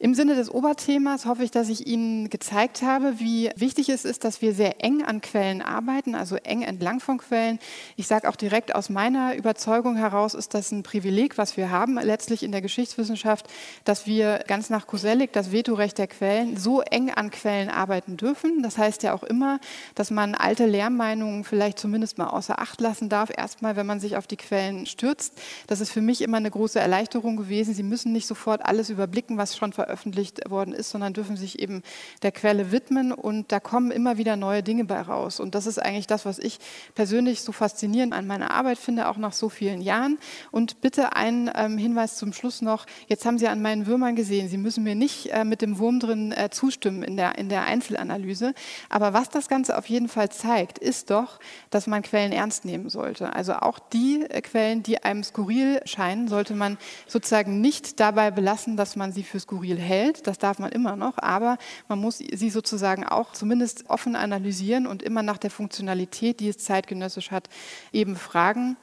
Im Sinne des Oberthemas hoffe ich, dass ich Ihnen gezeigt habe, wie wichtig es ist, dass wir sehr eng an Quellen arbeiten, also eng entlang von Quellen. Ich sage auch direkt aus meiner Überzeugung heraus, ist das ein Privileg, was wir haben letztlich in der Geschichtswissenschaft, dass wir ganz nach Koselleck das Vetorecht der Quellen so eng an Quellen arbeiten dürfen. Das heißt ja auch immer, dass man alte Lehrmeinungen vielleicht zumindest mal außer Acht lassen darf, erstmal, wenn man sich auf die Quellen stürzt. Das ist für mich immer eine große Erleichterung gewesen. Sie müssen nicht sofort alles überblicken, was schon veröffentlicht veröffentlicht worden ist, sondern dürfen sich eben der Quelle widmen. Und da kommen immer wieder neue Dinge bei raus. Und das ist eigentlich das, was ich persönlich so faszinierend an meiner Arbeit finde, auch nach so vielen Jahren. Und bitte ein ähm, Hinweis zum Schluss noch. Jetzt haben Sie an meinen Würmern gesehen, Sie müssen mir nicht äh, mit dem Wurm drin äh, zustimmen in der, in der Einzelanalyse. Aber was das Ganze auf jeden Fall zeigt, ist doch, dass man Quellen ernst nehmen sollte. Also auch die äh, Quellen, die einem skurril scheinen, sollte man sozusagen nicht dabei belassen, dass man sie für skurril hält. Das darf man immer noch. Aber man muss sie sozusagen auch zumindest offen analysieren und immer nach der Funktionalität, die es zeitgenössisch hat, eben fragen.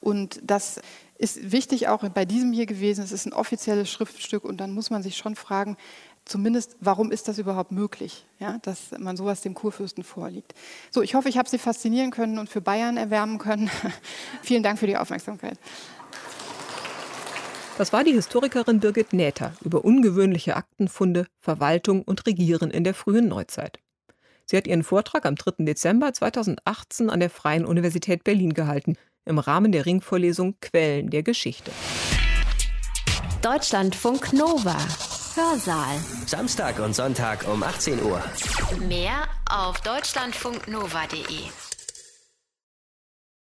Und das ist wichtig auch bei diesem hier gewesen. Es ist ein offizielles Schriftstück und dann muss man sich schon fragen, zumindest, warum ist das überhaupt möglich, ja, dass man sowas dem Kurfürsten vorliegt. So, ich hoffe, ich habe Sie faszinieren können und für Bayern erwärmen können. Vielen Dank für die Aufmerksamkeit. Das war die Historikerin Birgit Näther über ungewöhnliche Aktenfunde, Verwaltung und Regieren in der frühen Neuzeit. Sie hat ihren Vortrag am 3. Dezember 2018 an der Freien Universität Berlin gehalten, im Rahmen der Ringvorlesung Quellen der Geschichte. Deutschlandfunk Nova. Hörsaal. Samstag und Sonntag um 18 Uhr. Mehr auf deutschlandfunknova.de.